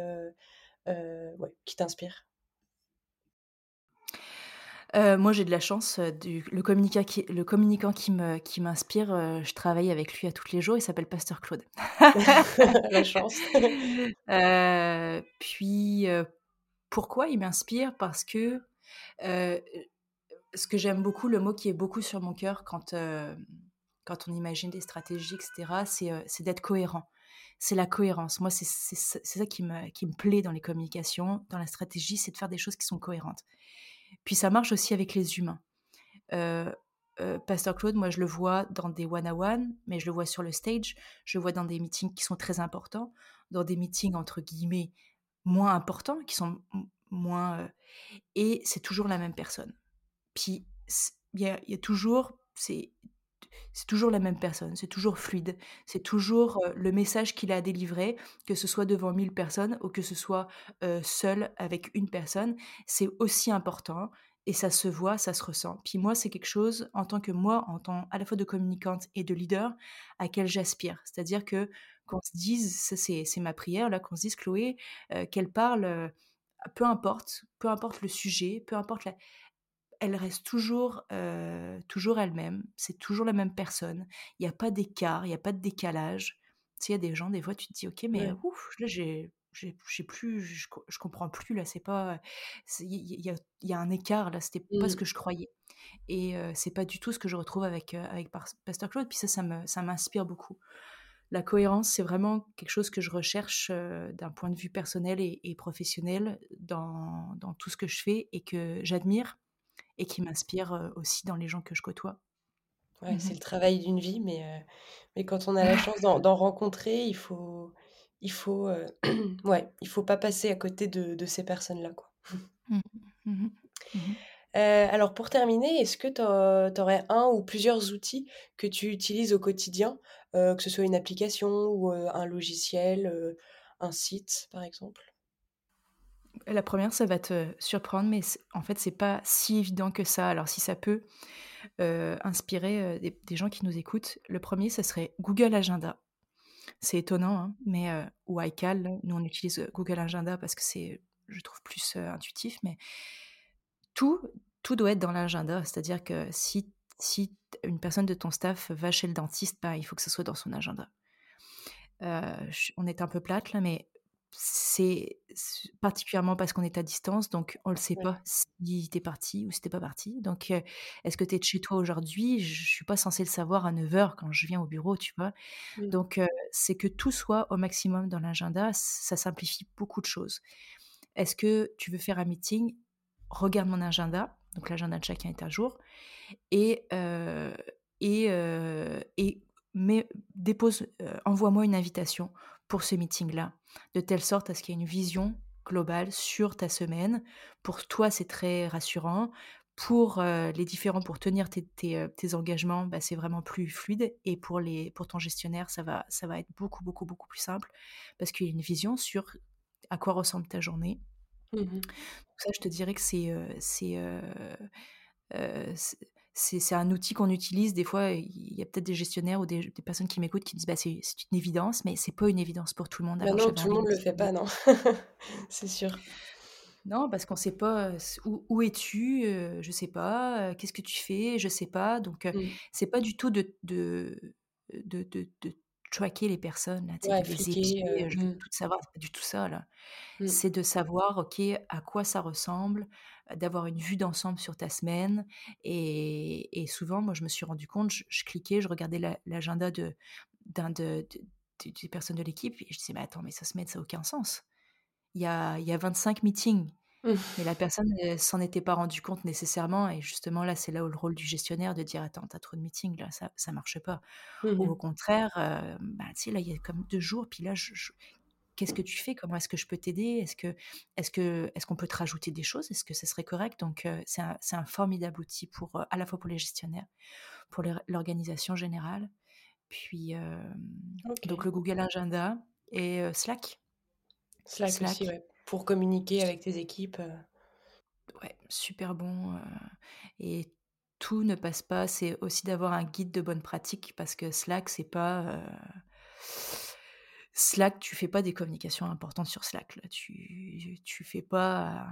ouais, qui t'inspire? Moi, j'ai de la chance. Du, le, communicant qui, le communicant qui, me, qui m'inspire, je travaille avec lui à tous les jours. Il s'appelle Pasteur Claude. la chance. puis, pourquoi il m'inspire? Parce que ce que j'aime beaucoup, le mot qui est beaucoup sur mon cœur quand, quand on imagine des stratégies, etc., c'est d'être cohérent. C'est la cohérence. Moi, c'est ça qui me, qui me plaît dans les communications, dans la stratégie, c'est de faire des choses qui sont cohérentes. Puis ça marche aussi avec les humains. Pasteur Claude, moi, je le vois dans des one-on-one, mais je le vois sur le stage, je le vois dans des meetings qui sont très importants, dans des meetings, entre guillemets, moins importants, qui sont moins... et c'est toujours la même personne. Puis, il y, y a, toujours... C'est c'est toujours la même personne, c'est toujours fluide, c'est toujours le message qu'il a délivré, que ce soit devant mille personnes ou que ce soit seul avec une personne, c'est aussi important et ça se voit, ça se ressent. Puis moi, c'est quelque chose, en tant que moi, en tant à la fois de communicante et de leader, à quel j'aspire. C'est-à-dire que qu'on se dise, c'est ma prière, là, qu'on se dise, Chloé, qu'elle parle, peu importe, peu importe le sujet, peu importe la, elle reste toujours, euh, toujours elle-même. C'est toujours la même personne. Il n'y a pas d'écart, il n'y a pas de décalage. Tu sais, il y a des gens, des fois, tu te dis, ok, mais ouf, là, j'ai, j'ai, plus, je, je, comprends plus là. C'est pas, il y, a, y, a, un écart là. C'était pas ce mmh. que je croyais. Et euh, c'est pas du tout ce que je retrouve avec euh, avec Pasteur Claude. Puis ça, ça me, ça m'inspire beaucoup. La cohérence, c'est vraiment quelque chose que je recherche d'un point de vue personnel et, et professionnel dans, dans, tout ce que je fais et que j'admire et qui m'inspire aussi dans les gens que je côtoie. Ouais, c'est mmh le travail d'une vie, mais, mais quand on a la chance d'en rencontrer, il faut, il faut, ouais, il faut pas passer à côté de, de ces personnes-là, quoi. Mmh mmh alors pour terminer, est-ce que tu aurais un ou plusieurs outils que tu utilises au quotidien, que ce soit une application ou un logiciel, un site par exemple? La première, ça va te surprendre, mais en fait, c'est pas si évident que ça. Alors, si ça peut euh, inspirer euh, des, gens qui nous écoutent, le premier, ça serait Google Agenda. C'est étonnant, hein, mais euh, ou iCal. Nous, on utilise Google Agenda parce que c'est, je trouve, plus intuitif. Mais tout, tout doit être dans l'agenda. C'est-à-dire que si, si une personne de ton staff va chez le dentiste, bah, il faut que ce soit dans son agenda. on est un peu plate là, mais c'est particulièrement parce qu'on est à distance, donc on ne le sait pas si t'es parti ou si t'es pas parti. Donc, est-ce que tu es de chez toi aujourd'hui? Je suis pas censée le savoir à 9h quand je viens au bureau, tu vois? Donc, c'est que tout soit au maximum dans l'agenda, ça simplifie beaucoup de choses. Est-ce que tu veux faire un meeting? Regarde mon agenda, donc l'agenda de chacun est à jour, et, et, et mais dépose, envoie-moi une invitation pour ce meeting-là, de telle sorte à ce qu'il y ait une vision globale sur ta semaine. Pour toi, c'est très rassurant. Pour euh, les différents, pour tenir tes, euh, engagements, bah, c'est vraiment plus fluide. Et pour, les, pour ton gestionnaire, ça va, ça va être beaucoup, beaucoup, beaucoup plus simple parce qu'il y a une vision sur à quoi ressemble ta journée. Mmh ça, je te dirais que c'est, euh, c'est, c'est un outil qu'on utilise. Des fois, il y a peut-être des gestionnaires ou des, personnes qui m'écoutent qui disent bah, c'est une évidence, mais c'est pas une évidence pour tout le monde. Bah non, tout le monde ne le fait pas, non. c'est sûr. Non, parce qu'on ne sait pas où, où es-tu, je ne sais pas, qu'est-ce que tu fais, je ne sais pas. Donc, mmh. c'est pas du tout de, de, de, de, traquer les personnes, là, ouais, les épier, je veux tout savoir, c'est pas du tout ça. là. Mmh. C'est de savoir, ok, à quoi ça ressemble, d'avoir une vue d'ensemble sur ta semaine. Et, souvent, moi, je me suis rendu compte, je, cliquais, je regardais l'agenda de, d'un de, des personnes de l'équipe, et je disais, mais attends, mais ça se met, ça n'a aucun sens. Il y a, il y a 25 meetings. Mais la personne ne s'en était pas rendu compte nécessairement. Et justement, là, c'est là où le rôle du gestionnaire de dire Attends, t'as trop de meetings, là, ça ne marche pas. Ou mmh au contraire, bah, tu sais, là, il y a comme deux jours, puis là, je, qu'est-ce que tu fais? Comment est-ce que je peux t'aider? Est-ce que est-ce que est-ce qu'on peut te rajouter des choses? Est-ce que ce serait correct? Donc c'est un, un, formidable outil pour à la fois pour les gestionnaires, pour l'organisation générale, puis donc le Google Agenda et Slack. Slack. aussi, ouais. Pour communiquer avec tes équipes. Ouais, super bon. et tout ne passe pas. C'est aussi d'avoir un guide de bonne pratique parce que Slack, c'est pas Slack, tu fais pas des communications importantes sur Slack. Là. Tu, tu fais pas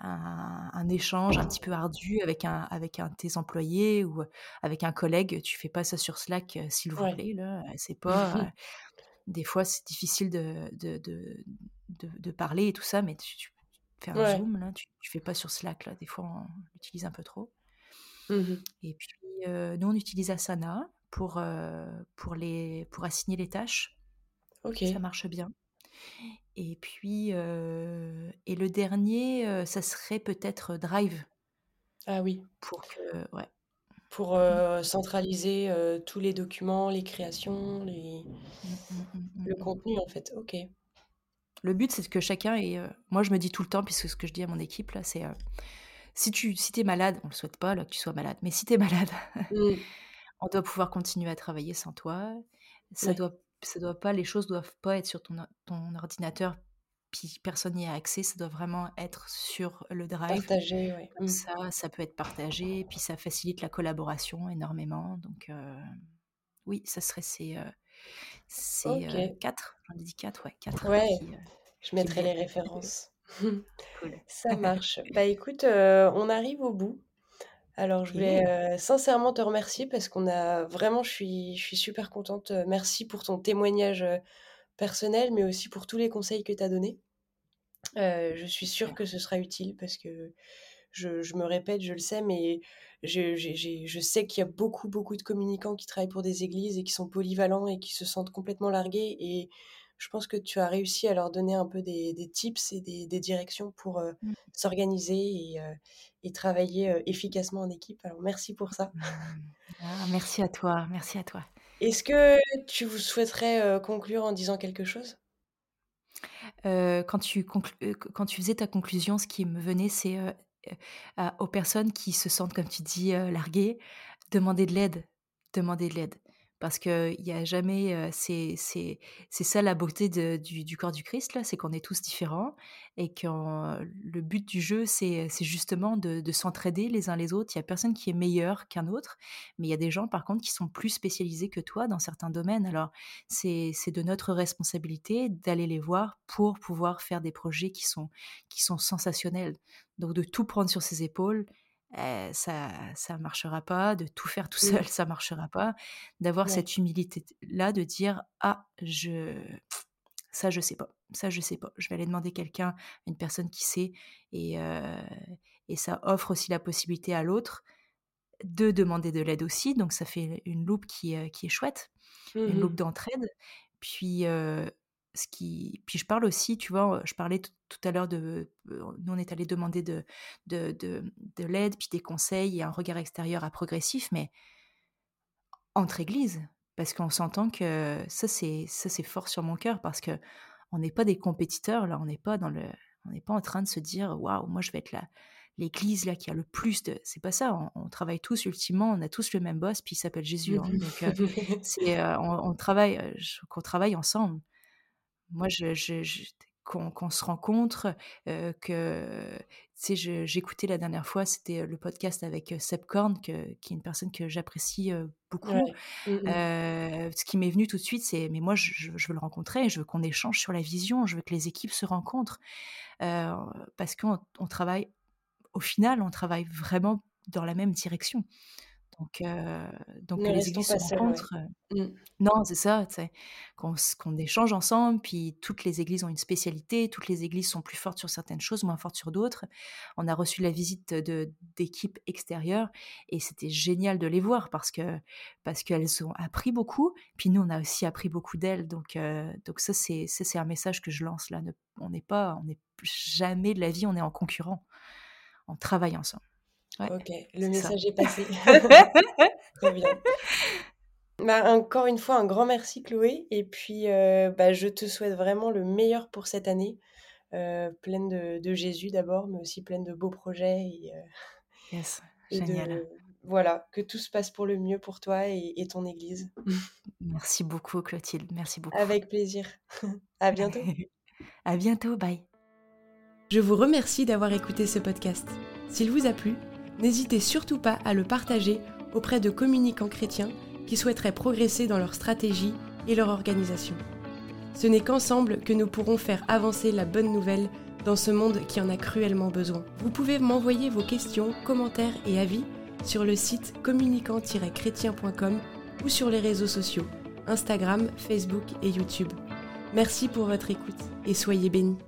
un, échange un petit peu ardu avec un avec un tes employés ou avec un collègue. Tu fais pas ça sur Slack, euh, s'il vous plaît. Là, c'est pas. Euh, des fois, c'est difficile de de, de, de, parler et tout ça, mais tu, faire un zoom. Là, tu, ne fais pas sur Slack. Là, des fois, on l'utilise un peu trop. Mmh Et puis, nous, on utilise Asana pour, pour, les, pour assigner les tâches. Ok. Ça marche bien. Et puis, et le dernier, ça serait peut-être Drive. Ah oui. Pour que, ouais. Pour mmh. centraliser tous les documents, les créations, les... Mmh, le contenu en fait. Ok. Le but, c'est que chacun ait. moi, je me dis tout le temps, puisque ce que je dis à mon équipe, là, c'est si tu si es malade, on le souhaite pas là, que tu sois malade, mais si tu es malade, on doit pouvoir continuer à travailler sans toi. Ça doit ça doit pas, les choses doivent pas être sur ton, ton ordinateur, puis personne n'y a accès. Ça doit vraiment être sur le drive. Partagé, oui. Comme mmh. ça, ça peut être partagé, puis ça facilite la collaboration énormément. Donc, oui, ça serait ces, ces quatre. J'en ai dit quatre, ouais, quatre. Ouais. je mettrai les références. Ça marche. bah écoute, on arrive au bout. Alors, je voulais sincèrement te remercier parce qu'on a vraiment, je suis, je suis super contente. Merci pour ton témoignage personnel, mais aussi pour tous les conseils que tu as donnés. je suis sûre que ce sera utile parce que je, je me répète, je le sais, mais je, je sais qu'il y a beaucoup, beaucoup de communicants qui travaillent pour des églises et qui sont polyvalents et qui se sentent complètement largués. Et je pense que tu as réussi à leur donner un peu des, tips et des, directions pour mmh. s'organiser et, et, travailler efficacement en équipe. Alors merci pour ça. Mmh. Ah, merci à toi, merci à toi. Est-ce que tu vous souhaiterais conclure en disant quelque chose? Quand, tu quand tu faisais ta conclusion, ce qui me venait, c'est aux personnes qui se sentent, comme tu dis, larguées, demander de l'aide. Demander de l'aide parce qu'il n'y a jamais. c'est ça la beauté du, corps du Christ, là, c'est qu'on est tous différents et que le but du jeu, c'est justement de, de s'entraider les uns les autres. Il n'y a personne qui est meilleur qu'un autre, mais il y a des gens, par contre, qui sont plus spécialisés que toi dans certains domaines. Alors, c'est de notre responsabilité d'aller les voir pour pouvoir faire des projets qui sont, qui sont sensationnels. Donc, de tout prendre sur ses épaules eh, ça ça marchera pas de tout faire tout seul ça marchera pas. D'avoir cette humilité là de dire ah je ça je sais pas ça je sais pas je vais aller demander quelqu'un une personne qui sait et et ça offre aussi la possibilité à l'autre de demander de l'aide aussi donc ça fait une loupe qui, qui est chouette une mmh loupe d'entraide. Puis ce qui puis je parle aussi tu vois je parlais tout, à l'heure de nous on est allé demander de de, de, l'aide puis des conseils et un regard extérieur à progressif mais entre églises parce qu'on s'entend que ça c'est ça c'est fort sur mon cœur parce que on n'est pas des compétiteurs là on n'est pas dans le on n'est pas en train de se dire waouh moi je vais être là l'église là qui a le plus de c'est pas ça on, travaille tous ultimement on a tous le même boss puis il s'appelle Jésus hein. donc on, travaille qu'on travaille ensemble moi, je, qu'on se rencontre, que tu sais, j'écoutais la dernière fois, c'était le podcast avec Seb Korn, qui est une personne que j'apprécie beaucoup. Mmh ce qui m'est venu tout de suite, c'est mais moi, je, veux le rencontrer, je veux qu'on échange sur la vision, je veux que les équipes se rencontrent, parce qu'on travaille, au final, on travaille vraiment dans la même direction. Donc, donc que les églises se rencontrent. Mmh. Non, c'est ça, qu'on échange ensemble, puis toutes les églises ont une spécialité, toutes les églises sont plus fortes sur certaines choses, moins fortes sur d'autres. On a reçu la visite d'équipes extérieures et c'était génial de les voir parce que parce qu'elles ont appris beaucoup, puis nous on a aussi appris beaucoup d'elles. Donc donc ça c'est c'est un message que je lance là. on n'est pas on n'est jamais de la vie on est en concurrent, on travaille ensemble. Ok, le message est passé. Très bien. Bah, encore une fois, un grand merci Chloé. Et puis, euh, bah, je te souhaite vraiment le meilleur pour cette année, euh, pleine de, Jésus d'abord, mais aussi pleine de beaux projets. Et, euh, yes, génial. voilà, que tout se passe pour le mieux pour toi et, et ton Église. Merci beaucoup Clotilde, merci beaucoup. Avec plaisir. à bientôt. à bientôt, bye. Je vous remercie d'avoir écouté ce podcast. S'il vous a plu, n'hésitez surtout pas à le partager auprès de communicants chrétiens qui souhaiteraient progresser dans leur stratégie et leur organisation. Ce n'est qu'ensemble que nous pourrons faire avancer la bonne nouvelle dans ce monde qui en a cruellement besoin. Vous pouvez m'envoyer vos questions, commentaires et avis sur le site communicant-chrétien.com ou sur les réseaux sociaux, Instagram, Facebook et YouTube. Merci pour votre écoute et soyez bénis.